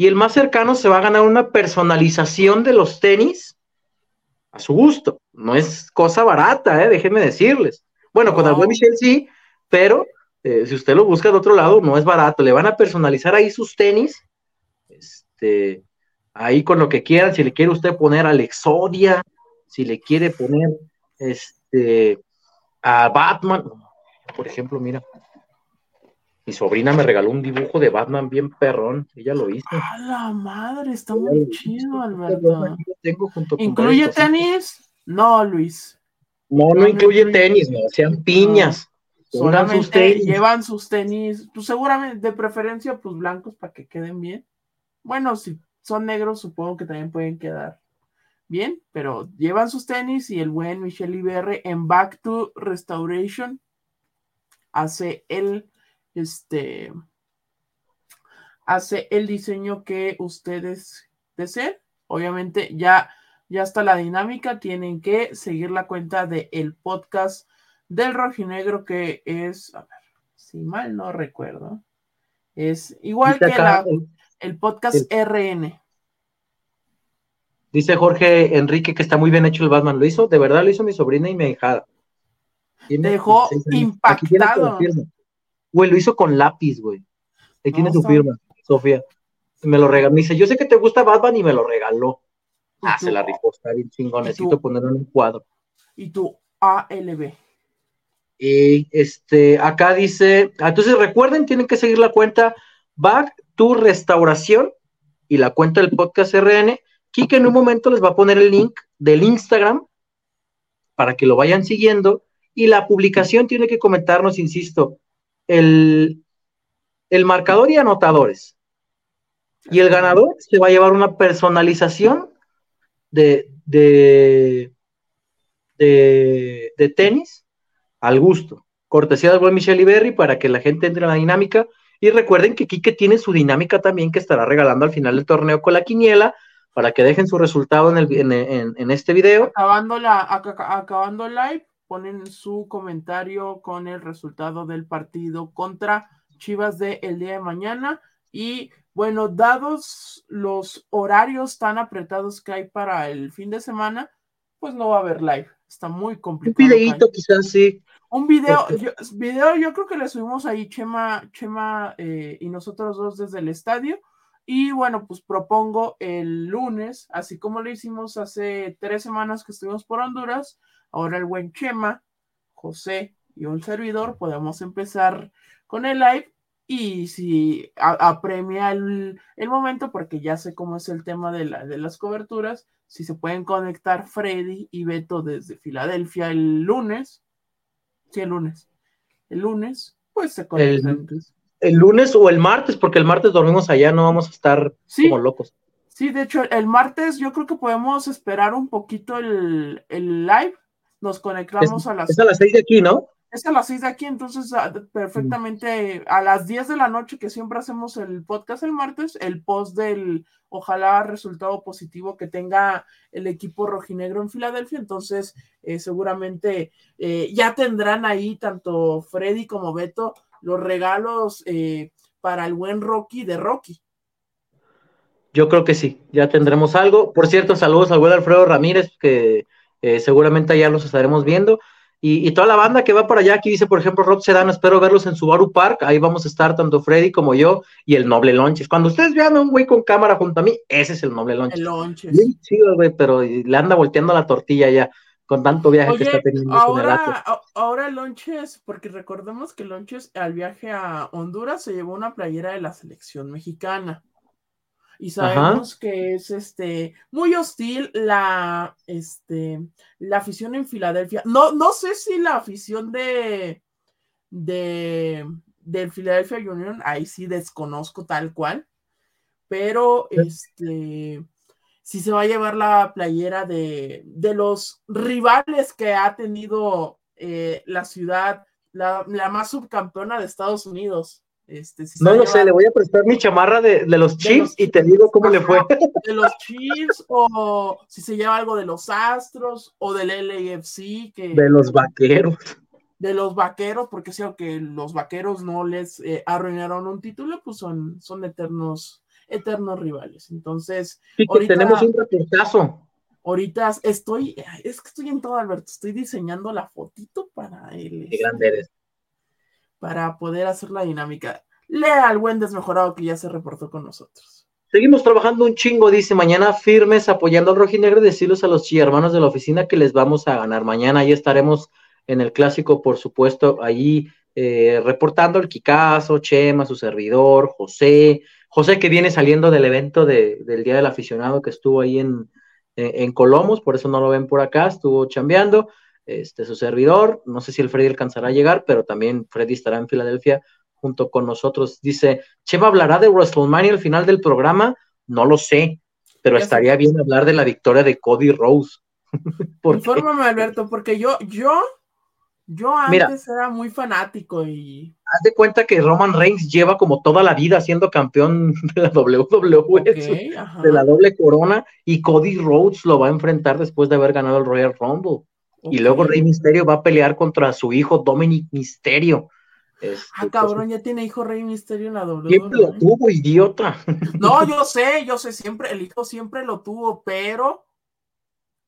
y el más cercano se va a ganar una personalización de los tenis a su gusto. No es cosa barata, ¿eh? déjenme decirles. Bueno, con el buen Michel sí, pero eh, si usted lo busca de otro lado, no es barato. Le van a personalizar ahí sus tenis, este, ahí con lo que quieran. Si le quiere usted poner Alexodia, si le quiere poner este a Batman. Por ejemplo, mira. Mi sobrina me regaló un dibujo de Batman bien perrón. Ella lo hizo. ¡A la madre! Está muy chido, Alberto. ¿Incluye tenis? No, Luis. No, no, incluye tenis, no, sean piñas. Solamente llevan sus tenis, pues seguramente, de preferencia, pues blancos para que queden bien. Bueno, si son negros, supongo que también pueden quedar bien, pero llevan sus tenis y el buen Michel Iberre en Back to Restoration hace el, este, hace el diseño que ustedes deseen. Obviamente ya, ya está la dinámica, tienen que seguir la cuenta del el podcast del rojinegro que es, a ver, si mal no recuerdo, es igual que el podcast RN. Dice Jorge Enrique que está muy bien hecho el Batman. Lo hizo, de verdad lo hizo mi sobrina y mi hijada. Dejó impactado. Güey, lo hizo con lápiz, güey. Ahí tiene su firma, Sofía. me lo regaló. Me dice, yo sé que te gusta Batman y me lo regaló. Ah, se la rifó, está bien chingón. Necesito ponerlo en un cuadro. Y tu ALB. Y este, acá dice, ah, entonces recuerden, tienen que seguir la cuenta Back to Restauración y la cuenta del podcast RN. Kike en un momento les va a poner el link del Instagram para que lo vayan siguiendo. Y la publicación tiene que comentarnos, insisto, el, el marcador y anotadores. Y el ganador se va a llevar una personalización de, de, de, tenis al gusto. Cortesía del buen Michelle Iberri para que la gente entre en la dinámica. Y recuerden que Quique tiene su dinámica también que estará regalando al final del torneo con la quiniela para que dejen su resultado en, el, en, este video. Acabando, la, acabando el live, ponen su comentario con el resultado del partido contra Chivas de el día de mañana. Y bueno, dados los horarios tan apretados que hay para el fin de semana, pues no va a haber live. Está muy complicado. Un videíto quizás sí. Un video, yo, video, yo creo que le subimos ahí Chema, Chema eh, y nosotros dos desde el estadio. Y bueno, pues propongo el lunes, así como lo hicimos hace tres semanas que estuvimos por Honduras, ahora el buen Chema, José y un servidor, podemos empezar con el live y si apremia el, el, momento, porque ya sé cómo es el tema de, la, de las coberturas, si se pueden conectar Freddy y Beto desde Filadelfia el lunes, Sí, el lunes. El lunes, pues se conectan. El, lunes o el martes, porque el martes dormimos allá, no vamos a estar como locos. Sí, de hecho, el martes yo creo que podemos esperar un poquito el, live. Nos conectamos a las. Es a las seis de aquí, ¿no? Es a las seis de aquí, entonces ah, perfectamente a las 10 de la noche que siempre hacemos el podcast el martes, el post del ojalá resultado positivo que tenga el equipo rojinegro en Filadelfia, entonces eh, seguramente eh, ya tendrán ahí tanto Freddy como Beto los regalos eh, para el buen Rocky de Rocky. Yo creo que sí, ya tendremos algo. Por cierto, saludos al buen Alfredo Ramírez, que seguramente ya los estaremos viendo. Y, toda la banda que va para allá, aquí dice, por ejemplo, Rob Sedano, espero verlos en Subaru Park, ahí vamos a estar tanto Freddy como yo y el Noble Lonches. Cuando ustedes vean a un güey con cámara junto a mí, ese es el Noble Lonches. El Lonches. Sí, güey, pero le anda volteando la tortilla ya con tanto viaje que está teniendo. Ahora, ahora Lonches, porque recordemos que Lonches al viaje a Honduras se llevó una playera de la selección mexicana y sabemos que es este muy hostil la este la afición en Filadelfia. No, no sé si la afición de de del Philadelphia Union, ahí sí desconozco tal cual, pero este si se va a llevar la playera de, de los rivales que ha tenido eh, la ciudad, la, la más subcampeona de Estados Unidos. Este, no lo sé, le voy a prestar mi chamarra de, los Chiefs y te digo cómo le fue. De los Chiefs o si se lleva algo de los Astros o del LAFC. Que, de los Vaqueros. De los Vaqueros, porque si aunque los Vaqueros no les eh, arruinaron un título, pues son, son eternos, eternos rivales. Entonces, ahorita, tenemos un reportazo. Ahorita estoy, es que estoy en todo, Alberto, estoy diseñando la fotito para él. Qué grande eres para poder hacer la dinámica. Lea al buen desmejorado que ya se reportó con nosotros. Seguimos trabajando un chingo, dice, mañana firmes apoyando al rojinegro y decirles a los hermanos de la oficina que les vamos a ganar. Mañana ahí estaremos en el clásico, por supuesto, ahí eh, reportando el Kikazo, Chema, su servidor, José, José que viene saliendo del evento del Día del Aficionado que estuvo ahí en, en, Colomos, por eso no lo ven por acá, estuvo chambeando, este, su servidor, no sé si el Freddy alcanzará a llegar, pero también Freddy estará en Filadelfia junto con nosotros. Dice, Chema hablará de WrestleMania al final del programa, no lo sé, pero estaría bien hablar de la victoria de Cody Rose. Infórmame, Alberto, porque yo, yo, yo antes era muy fanático y. Haz de cuenta que Roman Reigns lleva como toda la vida siendo campeón de la WWE, de la doble corona, y Cody Rhodes lo va a enfrentar después de haber ganado el Royal Rumble. Y luego Rey Misterio va a pelear contra su hijo Dominic Misterio. Este, ah, pues, cabrón, ya tiene hijo Rey Misterio en la WWE. Siempre lo tuvo, idiota. No, yo sé, yo sé, siempre, el hijo siempre lo tuvo, pero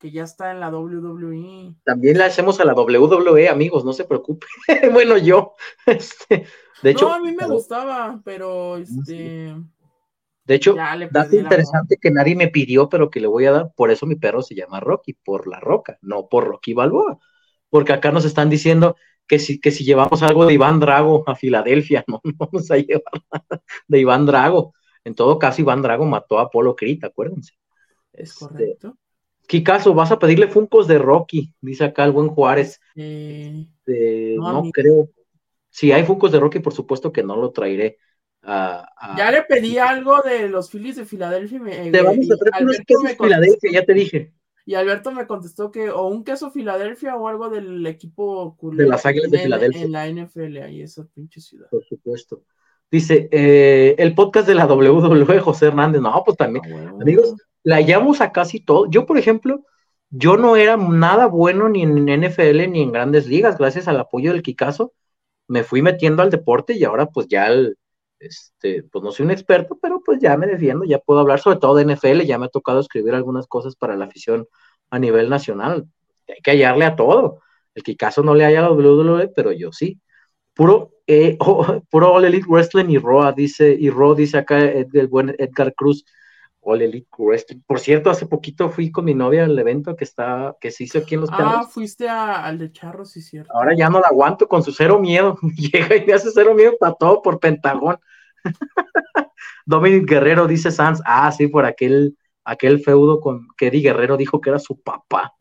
que ya está en la WWE. También le hacemos a la WWE, amigos, no se preocupen. bueno, yo, este, de hecho. No, a mí me gustaba, pero este. De hecho, dato interesante que nadie me pidió, pero que le voy a dar, por eso mi perro se llama Rocky, por la roca, no por Rocky Balboa. Porque acá nos están diciendo que si, que si llevamos algo de Iván Drago a Filadelfia, no, vamos a llevar de Iván Drago. En todo caso, Iván Drago mató a Apolo Creed, acuérdense. Es este, correcto. Caso vas a pedirle Funcos de Rocky, dice acá el buen Juárez. No, creo. Si hay Funcos de Rocky, por supuesto que no lo traeré. ya le pedí algo de los Phillies de Filadelfia. te vamos a traer unos de Filadelfia, ya te dije. Y Alberto me contestó que o un queso Filadelfia o algo del equipo de las Águilas de Filadelfia. En la NFL, ahí esa pinche ciudad. Por supuesto. Dice, eh, el podcast de la WWE, José Hernández. No, pues también, ah, amigos, la hallamos a casi todo. Yo, por ejemplo, yo no era nada bueno ni en NFL ni en grandes ligas, gracias al apoyo del Kikazo. Me fui metiendo al deporte y ahora pues ya el, este, pues no soy un experto, pero pues ya me defiendo, ya puedo hablar sobre todo de NFL, ya me ha tocado escribir algunas cosas para la afición a nivel nacional. Hay que hallarle a todo. El caso no le haya a la WWE, pero yo sí. Puro, eh, puro All Elite Wrestling y Roa, dice, y Ro dice acá el buen Edgar Cruz. All Elite Wrestling. Por cierto, hace poquito fui con mi novia al evento que está, que se hizo aquí en Los Ah, fuiste al de Charros, sí, cierto. Ahora ya no la aguanto con su cero miedo. Llega y me hace cero miedo para todo por Pentagón. Dominic Guerrero dice Sans, ah, sí, por aquel, aquel feudo con que Eddie Guerrero dijo que era su papá.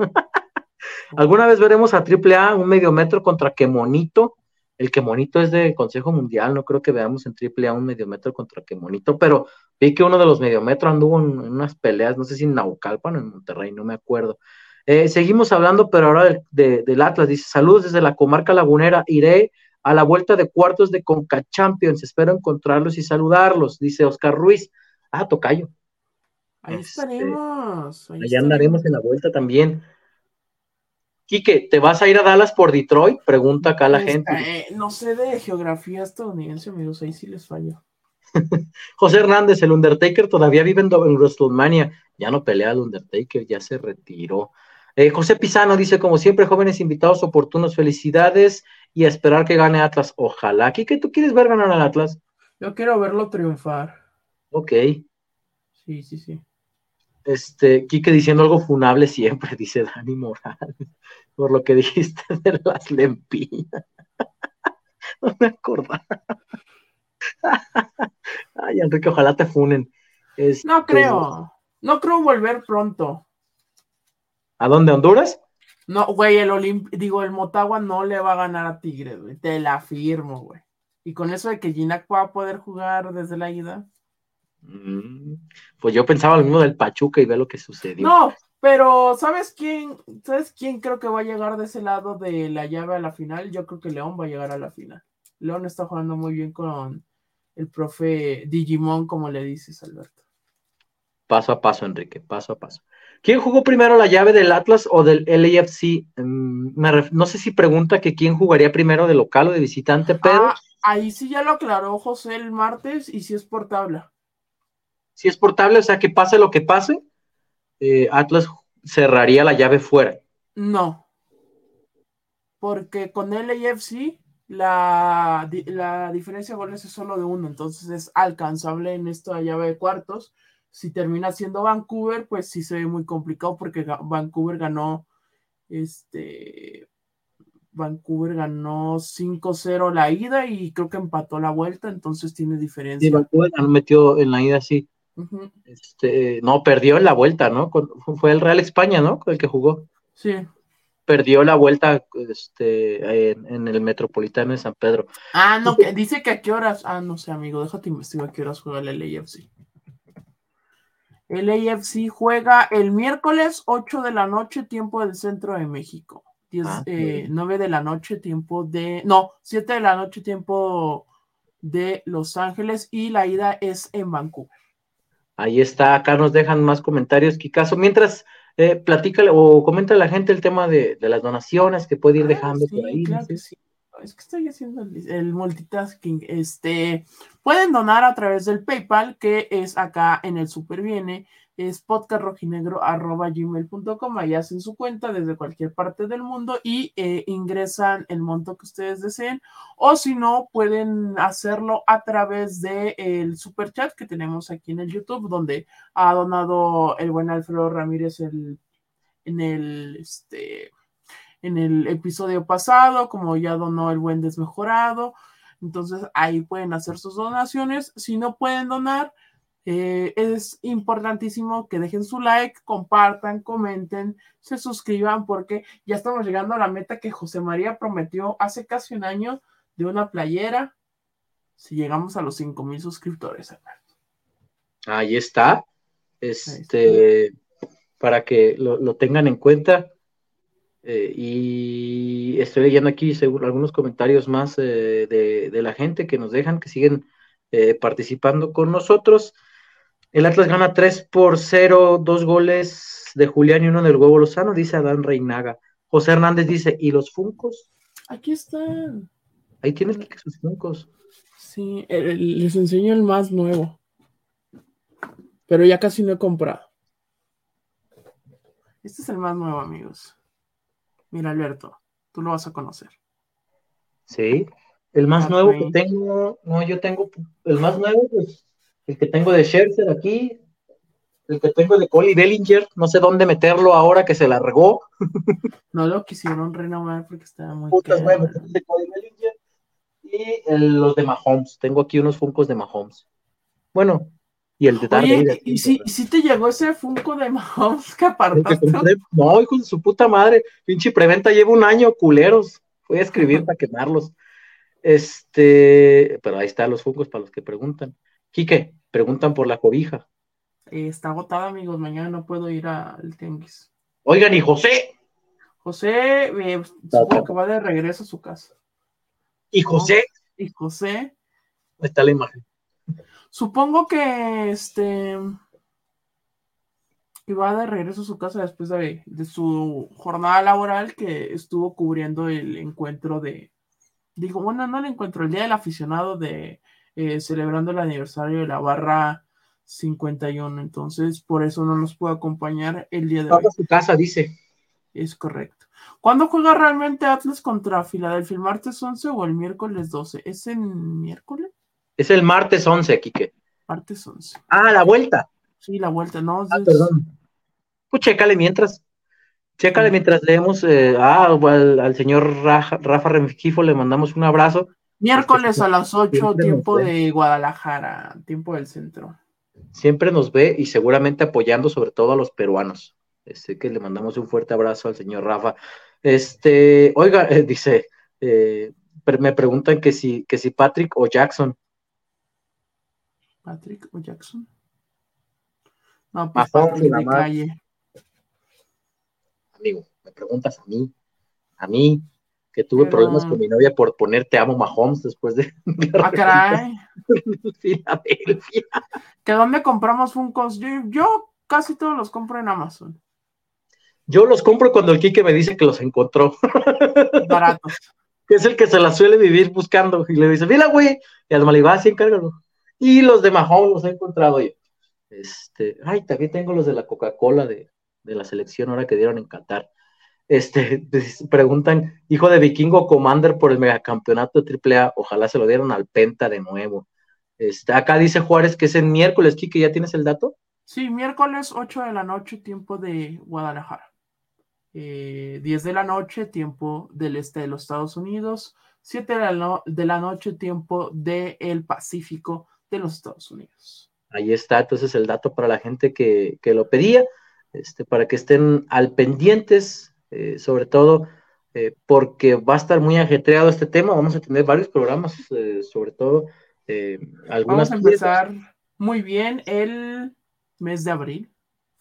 ¿Alguna vez veremos a AAA un medio metro contra Quemonito? El Quemonito es de Consejo Mundial, no creo que veamos en AAA un medio metro contra Quemonito, pero vi que uno de los medio metros anduvo en, unas peleas, no sé si en Naucalpan o en Monterrey, no me acuerdo. Eh, seguimos hablando, pero ahora del Atlas. Dice, saludos desde la comarca lagunera, iré a la vuelta de cuartos de Conca Champions. Espero encontrarlos y saludarlos, dice Oscar Ruiz. Ah, Tocayo. Ahí este, estaremos. allá andaremos en la vuelta también. Quique, ¿te vas a ir a Dallas por Detroit? Pregunta acá la gente. Eh, no sé de geografía estadounidense, amigos, ahí sí les fallo. José Hernández, el Undertaker todavía vive en, en WrestleMania. Ya no pelea el Undertaker, ya se retiró. Eh, José Pizano dice, como siempre, jóvenes invitados oportunos, felicidades y esperar que gane Atlas. Ojalá. ¿Qué, tú quieres ver ganar al Atlas? Yo quiero verlo triunfar. Ok. Sí, sí, sí. Este, Quique diciendo algo funable siempre, dice Dani Morales, por lo que dijiste de las lempinas. no me acordaba. Ay, Enrique, ojalá te funen. no este, creo. No creo volver pronto. ¿A dónde? ¿Honduras? No, güey, el Olimp digo, el Motagua no le va a ganar a Tigres, güey. Te la firmo, güey. Y con eso de que Ginac va a poder jugar desde la ida. Mm, pues yo pensaba lo mismo del Pachuca y ve lo que sucedió. No, pero ¿sabes quién? ¿Sabes quién creo que va a llegar de ese lado de la llave a la final? Yo creo que León va a llegar a la final. León está jugando muy bien con el profe Digimon, como le dices, Alberto. Paso a paso, Enrique, paso a paso. ¿Quién jugó primero la llave del Atlas o del LAFC? Mm, no sé si pregunta que quién jugaría primero de local o de visitante, pero. Ah, ahí sí ya lo aclaró José el martes y si es por tabla. Si es por tabla, o sea que pase lo que pase, eh, Atlas cerraría la llave fuera. No. Porque con LAFC la, la diferencia de goles es solo de uno, entonces es alcanzable en esta llave de cuartos si termina siendo Vancouver, pues sí se ve muy complicado porque Vancouver ganó este Vancouver ganó 5-0 la ida y creo que empató la vuelta, entonces tiene diferencia. Sí, Vancouver metió en la ida, sí. Este, no, perdió en la vuelta, ¿no? Fue el Real España, ¿no? Con el que jugó. Sí. Perdió la vuelta este, en, el Metropolitano de San Pedro. Ah, no, que dice que a qué horas. Ah, no sé, amigo, déjate investigar a qué horas juega el LAFC. El AFC juega el miércoles 8 de la noche, tiempo del centro de México. 10, ah, eh, 9 de la noche, tiempo de. No, 7 de la noche, tiempo de Los Ángeles. Y la ida es en Vancouver. Ahí está, acá nos dejan más comentarios, Kikazo. Mientras eh, platica o comenta a la gente el tema de, las donaciones que puede ir ah, dejando por ahí. Claro que sí es que estoy haciendo el, multitasking. Este, pueden donar a través del PayPal, que es acá en el Superviene, es podcastrojinegro.gmail.com, ahí hacen su cuenta desde cualquier parte del mundo y eh, ingresan el monto que ustedes deseen, o si no, pueden hacerlo a través del el super chat que tenemos aquí en el YouTube, donde ha donado el buen Alfredo Ramírez el, en el, este, en el episodio pasado, como ya donó el buen desmejorado. Entonces ahí pueden hacer sus donaciones. Si no pueden donar, eh, es importantísimo que dejen su like, compartan, comenten, se suscriban, porque ya estamos llegando a la meta que José María prometió hace casi un año de una playera. Si llegamos a los 5 mil suscriptores, Ahí está. Este, para que lo tengan en cuenta. Eh, y estoy leyendo aquí seguro, algunos comentarios más eh, de, la gente que nos dejan, que siguen eh, participando con nosotros. El Atlas gana 3 por 0, dos goles de Julián y uno del Huevo Lozano, dice Adán Reinaga. José Hernández dice, ¿y los Funcos? Aquí están. Ahí tienes sus Funcos. Sí, les enseño el más nuevo. Pero ya casi no he comprado. Este es el más nuevo, amigos. Mira, Alberto, tú lo vas a conocer. Sí, el más nuevo que tengo, no, yo tengo el más nuevo, pues el que tengo de Scherzer aquí, el que tengo de Cole Bellinger, no sé dónde meterlo ahora que se largó. No lo quisieron renovar porque estaba muy Putas, bueno, de Bellinger y los de Mahomes, tengo aquí unos Funcos de Mahomes. Bueno, y el de ¿y si, te llegó ese Funko de Mahomes que apartaste? no, hijo de su puta madre, pinche preventa lleva un año, culeros. Voy a escribir para quemarlos. Este, pero ahí están los Funkos para los que preguntan. Quique, preguntan por la cobija. Eh, está agotada, amigos. Mañana no puedo ir al Tenguis. Oigan, y José. José, eh, supongo que va de regreso a su casa. ¿Y José? ¿Y José? Ahí está la imagen. Supongo que este iba de regreso a su casa después de, su jornada laboral que estuvo cubriendo el encuentro de, digo, bueno, no el encuentro, el día del aficionado de eh, celebrando el aniversario de la barra 51, entonces por eso no nos puede acompañar el día de hoy. a su casa, dice. Es correcto. ¿Cuándo juega realmente Atlas contra Filadelfia? ¿El martes 11 o el miércoles 12? ¿Es en miércoles? Es el martes 11, Kike. Martes 11. Ah, la vuelta. Sí, la vuelta, no. Ah, perdón. Pues chécale mientras. Chécale mientras leemos eh, ah, al, señor Rafa, Rafa le mandamos un abrazo. Miércoles a las 8, tiempo de Guadalajara, tiempo del centro. Siempre nos ve y seguramente apoyando sobre todo a los peruanos. Este, que le mandamos un fuerte abrazo al señor Rafa. Este, oiga, eh, dice, eh, me preguntan que si, que si Patrick o Jackson. Patrick o Jackson. No, pues Patrick de calle. Amigo, me preguntas a mí, a mí, que tuve problemas con mi novia por poner Te amo Mahomes después de. Ah, caray. Filadelfia. ¿Que dónde compramos Funkos? Yo, yo casi todos los compro en Amazon. Yo los compro cuando el Kike me dice que los encontró. Baratos. que es el que se la suele vivir buscando. Y le dice, mira, güey, y al Malibá sí encárgalo. Y los de Mahomes los he encontrado yo. Este, ay, también tengo los de la Coca-Cola de, la selección ahora que dieron en Qatar. Este, preguntan, hijo de Vikingo Commander por el megacampeonato de AAA, ojalá se lo dieron al Penta de nuevo. Este, acá dice Juárez que es el miércoles, Kike, ¿ya tienes el dato? Sí, miércoles 8 de la noche, tiempo de Guadalajara. eh, 10 de la noche, tiempo del este de los Estados Unidos, 7 de la, no- de la noche, tiempo del Pacífico de los Estados Unidos. Ahí está, entonces el dato para la gente que, que lo pedía, este, para que estén al pendientes, eh, sobre todo eh, porque va a estar muy ajetreado este tema, vamos a tener varios programas, eh, sobre todo eh, algunas Vamos a empezar muy bien el mes de abril.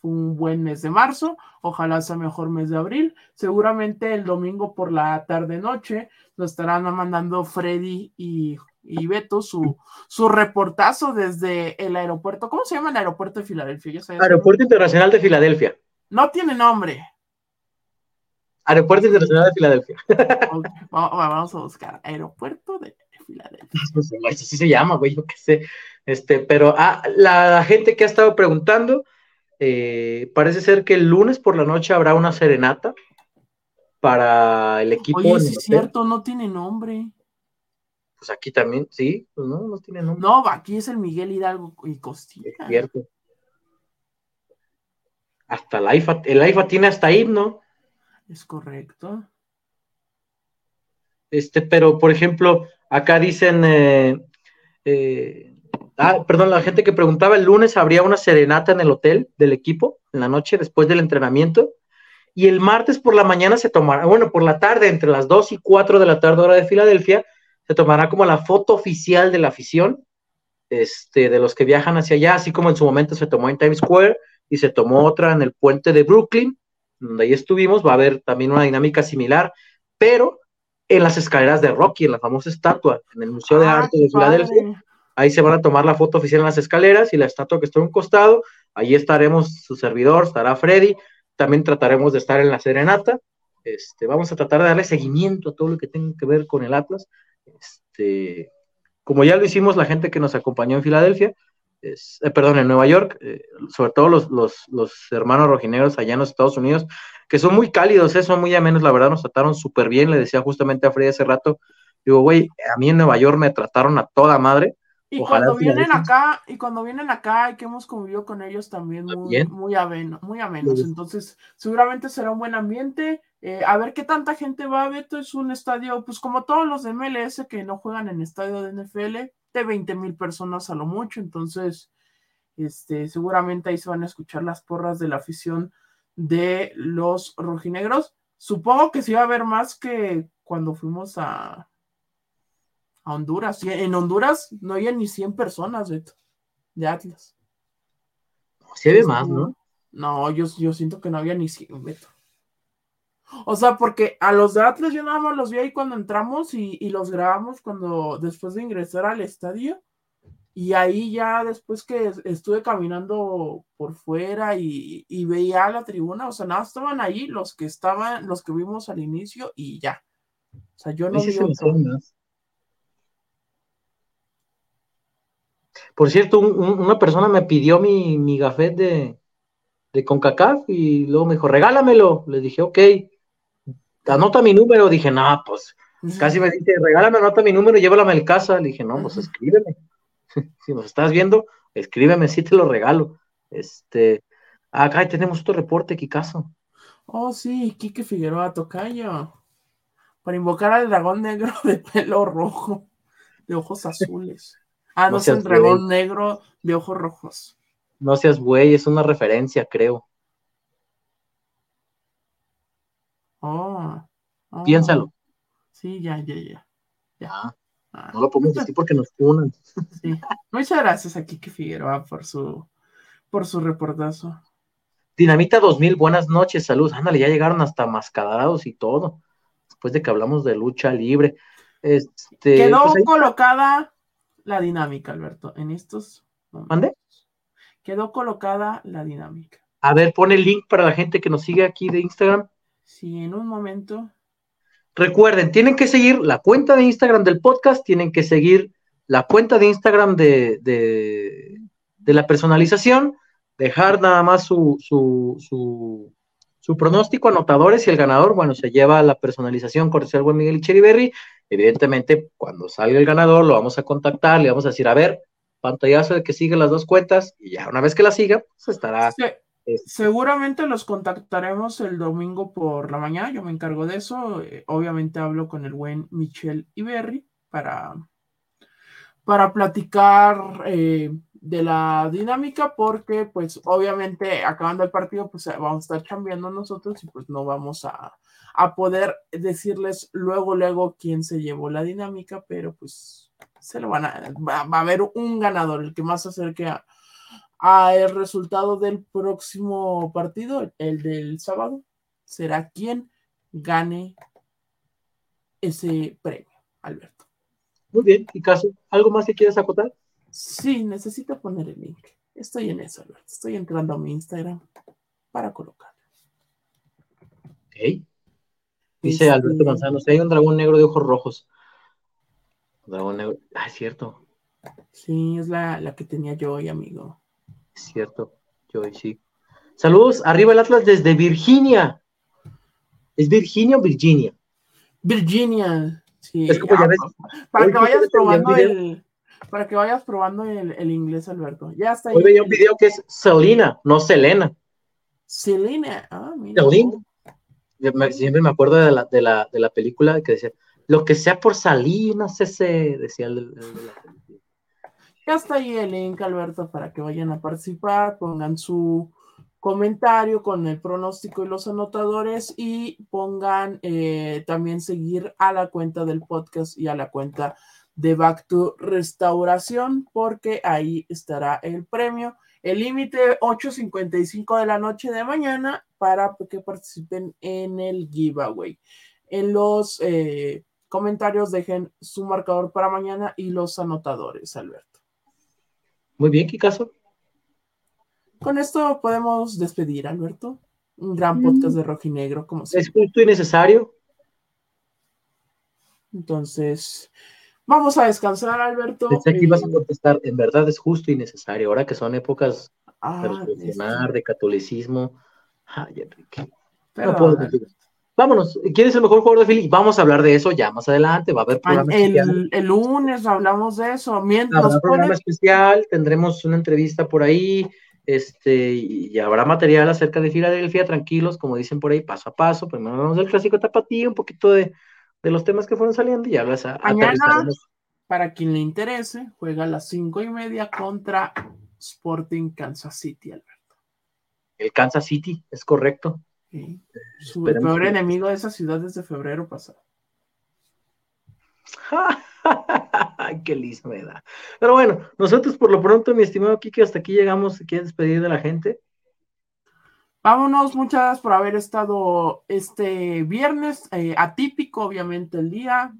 Fue un buen mes de marzo. Ojalá sea mejor mes de abril. Seguramente el domingo por la tarde-noche nos estarán mandando Freddy y, y Beto su, su reportazo desde el aeropuerto. ¿Cómo se llama el aeropuerto de Filadelfia? Aeropuerto Internacional de Filadelfia. No tiene nombre. Aeropuerto Internacional de Filadelfia. Vamos a buscar aeropuerto de Filadelfia. Eso sí se llama, güey, yo qué sé. Este, pero ah, la gente que ha estado preguntando, eh, parece ser que el lunes por la noche habrá una serenata para el equipo. Oye, sí es cierto, no tiene nombre. Pues aquí también, sí, pues no, no tiene nombre. No, aquí es el Miguel Hidalgo y Costilla. Es cierto. Hasta el IFA, el IFA tiene hasta himno. Es correcto. Este, pero por ejemplo, acá dicen, eh, eh, ah, perdón, la gente que preguntaba, el lunes habría una serenata en el hotel del equipo, en la noche, después del entrenamiento, y el martes por la mañana se tomará, bueno, por la tarde, entre las 2 y 4 de la tarde hora de Filadelfia, se tomará como la foto oficial de la afición, este, de los que viajan hacia allá, así como en su momento se tomó en Times Square y se tomó otra en el puente de Brooklyn, donde ahí estuvimos, va a haber también una dinámica similar, pero en las escaleras de Rocky, en la famosa estatua, en el Museo de Ah, Arte de Filadelfia. Ahí se van a tomar la foto oficial en las escaleras y la estatua que está a un costado. Ahí estaremos su servidor, estará Freddy. También trataremos de estar en la serenata. Este, vamos a tratar de darle seguimiento a todo lo que tenga que ver con el Atlas. Este, como ya lo hicimos la gente que nos acompañó en Filadelfia, es- eh, perdón, en Nueva York, eh, sobre todo los, los, los hermanos rojinegros allá en los Estados Unidos, que son muy cálidos, eh, son muy amenos, la verdad nos trataron súper bien, le decía justamente a Freddy hace rato, digo, güey, a mí en Nueva York me trataron a toda madre, Y Ojalá cuando vienen acá, y cuando vienen acá y que hemos convivido con ellos también muy, muy ameno, muy amenos. Sí. Entonces, seguramente será un buen ambiente. Eh, a ver qué tanta gente va, Beto. Es un estadio, pues como todos los de MLS que no juegan en estadio de NFL, de 20 mil personas a lo mucho. Entonces, este, seguramente ahí se van a escuchar las porras de la afición de los rojinegros. Supongo que sí va a haber más que cuando fuimos a, a Honduras. Y en Honduras no había ni 100 personas, Beto, de Atlas. sí había más, ¿no? No, yo, yo siento que no había ni 100, Beto. O sea, porque a los de Atlas yo nada más los vi ahí cuando entramos y, y los grabamos cuando después de ingresar al estadio. Y ahí ya después que es- estuve caminando por fuera y, y veía la tribuna, o sea, nada, estaban ahí los que estaban, los que vimos al inicio y ya. O sea, yo no vi. Por cierto, un- un- una persona me pidió mi, mi gafet de, de CONCACAF y luego me dijo, regálamelo. Le dije, ok, anota mi número. Dije, no, pues casi me dice, regálame, anota mi número y llévala mi casa. Le dije, no, pues escríbeme. si nos estás viendo, escríbeme, sí te lo regalo. Este, acá tenemos otro reporte, Kikazo. Oh, sí, Quique Figueroa Tocayo. Para invocar al dragón negro de pelo rojo, de ojos azules. Ah, No no, es el dragón negro de ojos rojos. No seas güey, es una referencia, creo. Oh, oh. Piénsalo. Sí, ya, ya, ya. Ya, Ah, no lo podemos decir porque nos funan. sí. Muchas gracias a Quique Figueroa por su, por su reportazo. Dinamita 2000, buenas noches, salud. Ándale, ya llegaron hasta mascadados y todo. Después de que hablamos de lucha libre. Este, Quedó pues ahí- colocada la dinámica, Alberto, en estos momentos. ¿Mande? Quedó colocada la dinámica. A ver, pone el link para la gente que nos sigue aquí de Instagram. Si en un momento Recuerden, tienen que seguir la cuenta de Instagram del podcast, tienen que seguir la cuenta de Instagram de, de, la personalización, dejar nada más su, su, su, pronóstico, anotadores y el ganador, bueno, se lleva la personalización cortesía del buen Miguel Cheriberry. Evidentemente, cuando salga el ganador, lo vamos a contactar, le vamos a decir, a ver, pantallazo de que sigue las dos cuentas, y ya una vez que la siga, pues estará se, Este seguramente los contactaremos el domingo por la mañana, yo me encargo de eso. Eh, obviamente hablo con el buen Michel Iberri para, para platicar eh, de la dinámica, porque pues obviamente acabando el partido, pues vamos a estar cambiando nosotros y pues no vamos a, a poder decirles luego, luego quién se llevó la dinámica, pero pues se lo van a, va, a haber un ganador, el que más se acerque a, el resultado del próximo partido, el del sábado, será quien gane ese premio, Alberto. Muy bien, y caso, ¿algo más que quieras acotar? Sí, necesito poner el link. Estoy en eso, Alberto. Estoy entrando a mi Instagram para colocarlo. Ok. Dice este Alberto Manzano, si hay un dragón negro de ojos rojos. Dragón negro. Ah, es cierto. Sí, es la, que tenía yo hoy, amigo. Es cierto, yo sí. Saludos, arriba el Atlas desde Virginia. ¿Es Virginia o Virginia? Virginia, sí. Es como ya ah, ves, para que vayas probando el, para que vayas probando el, inglés, Alberto. Ya está ahí. Hoy veía un video que es Selena, no Selena. Selena, ah, mira. Siempre me acuerdo de la, de la, de la película que decía, lo que sea por Salinas, ese, decía el, de la Ya está ahí el link, Alberto, para que vayan a participar, pongan su comentario con el pronóstico y los anotadores y pongan eh, también seguir a la cuenta del podcast y a la cuenta de Back to Restauración, porque ahí estará el premio. El límite 8.55 de la noche de mañana para que participen en el giveaway. En los eh, comentarios dejen su marcador para mañana y los anotadores, Alberto. Muy bien, Kikazo. Con esto podemos despedir, Alberto. Un gran podcast de Rojinegro, como siempre. Es justo y necesario. Entonces, Vamos a descansar, Alberto. Pensé aquí vas a eh, contestar, en verdad es justo y necesario, ahora que son épocas ah, de reflexionar, de catolicismo. Ay, Enrique. no puedo Vámonos, ¿quién es el mejor jugador de Philly? Vamos a hablar de eso ya más adelante, va a haber programa el, El lunes hablamos de eso. Mientras habrá programa especial, tendremos una entrevista por ahí, este, y habrá material acerca de Filadelfia, tranquilos, como dicen por ahí, paso a paso. Primero vamos al clásico tapatío, un poquito de, de los temas que fueron saliendo y hablas a, Mañana, para quien le interese, juega a las cinco y media contra Sporting Kansas City, Alberto. El Kansas City, es correcto. Su peor enemigo de esa ciudad desde febrero pasado. Qué listo me da. Pero bueno, nosotros por lo pronto, mi estimado Kike, hasta aquí llegamos. ¿Quieres despedir de la gente? Vámonos, muchas gracias por haber estado este viernes, eh, atípico obviamente el día,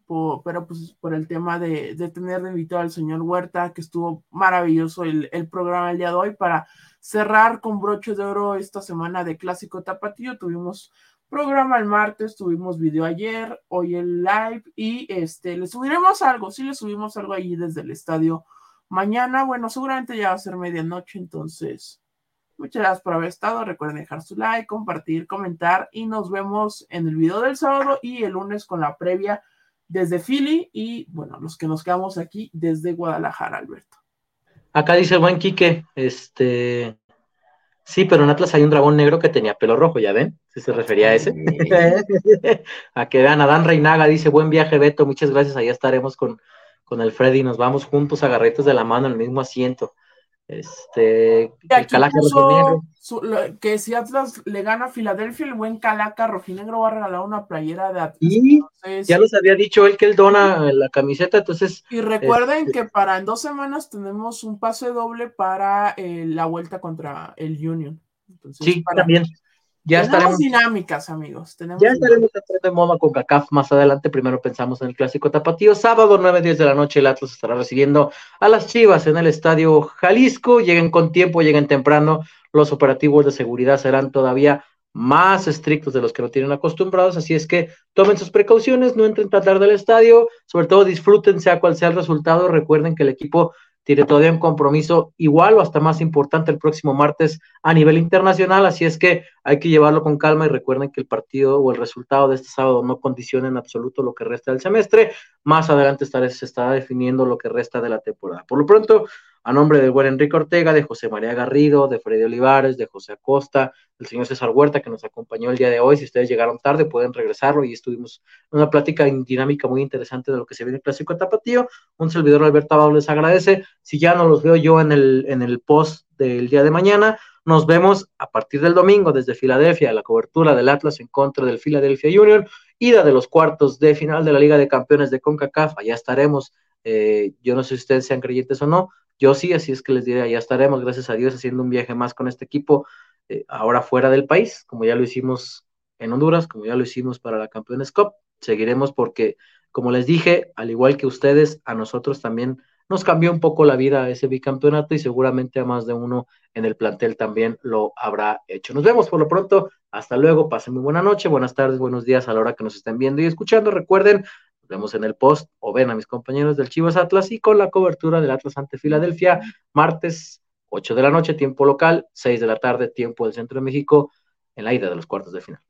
pero pues por el tema de, tener de invitado al señor Huerta, que estuvo maravilloso el, programa el día de hoy para cerrar con broche de oro esta semana de Clásico Tapatío. Tuvimos programa el martes, tuvimos video ayer, hoy el live y este, le subiremos algo, sí le subimos algo ahí desde el estadio mañana, bueno, seguramente ya va a ser medianoche, entonces Muchas gracias por haber estado. Recuerden dejar su like, compartir, comentar y nos vemos en el video del sábado y el lunes con la previa desde Philly y bueno, los que nos quedamos aquí desde Guadalajara, Alberto. Acá dice buen Quique, este, sí, pero en Atlas hay un dragón negro que tenía pelo rojo, ¿ya ven? Si se refería a ese. a que vean, Adán Reinaga dice, buen viaje Beto, muchas gracias, allá estaremos con, con el Freddy, nos vamos juntos agarretes de la mano en el mismo asiento. Este, Calaca que si Atlas le gana a Filadelfia, el buen Calaca Rojinegro va a regalar una playera de Atlas. Y ya los había dicho él que él dona la camiseta, entonces. Y recuerden este que para en dos semanas tenemos un pase doble para eh, la vuelta contra el Union. sí, también. Ya Tenemos estaremos dinámicas, amigos. ya estaremos de moda con CACAF más adelante. Primero pensamos en el clásico tapatío. Sábado, 9, 10 de la noche, el Atlas estará recibiendo a las Chivas en el estadio Jalisco. Lleguen con tiempo, lleguen temprano. Los operativos de seguridad serán todavía más estrictos de los que no tienen acostumbrados. Así es que tomen sus precauciones, no entren tan tarde al estadio. Sobre todo disfruten, sea cual sea el resultado. Recuerden que el equipo tiene todavía un compromiso igual o hasta más importante el próximo martes a nivel internacional, así es que hay que llevarlo con calma y recuerden que el partido o el resultado de este sábado no condiciona en absoluto lo que resta del semestre. Más adelante se estará definiendo lo que resta de la temporada. Por lo pronto, a nombre del buen Enrique Ortega, de José María Garrido, de Freddy Olivares, de José Acosta, del señor César Huerta, que nos acompañó el día de hoy. Si ustedes llegaron tarde, pueden regresarlo y estuvimos en una plática dinámica muy interesante de lo que se viene el Clásico Tapatío. Un servidor Alberto Abad les agradece. Si ya no los veo yo en el, en el post del día de mañana, nos vemos a partir del domingo desde Filadelfia, la cobertura del Atlas en contra del Philadelphia Union, ida de los cuartos de final de la Liga de Campeones de CONCACAF. Allá estaremos. Eh, yo no sé si ustedes sean creyentes o no, yo sí, así es que les diré, ya estaremos, gracias a Dios, haciendo un viaje más con este equipo, eh, ahora fuera del país, como ya lo hicimos en Honduras, como ya lo hicimos para la Campeones Cup. Seguiremos porque, como les dije, al igual que ustedes, a nosotros también nos cambió un poco la vida ese bicampeonato y seguramente a más de uno en el plantel también lo habrá hecho. Nos vemos por lo pronto. Hasta luego. Pasen muy buena noche, buenas tardes, buenos días a la hora que nos estén viendo y escuchando. Recuerden, vemos en el post o ven a mis compañeros del Chivas Atlas y con la cobertura del Atlas ante Filadelfia, martes 8 de la noche, tiempo local, 6 de la tarde, tiempo del Centro de México, en la ida de los cuartos de final.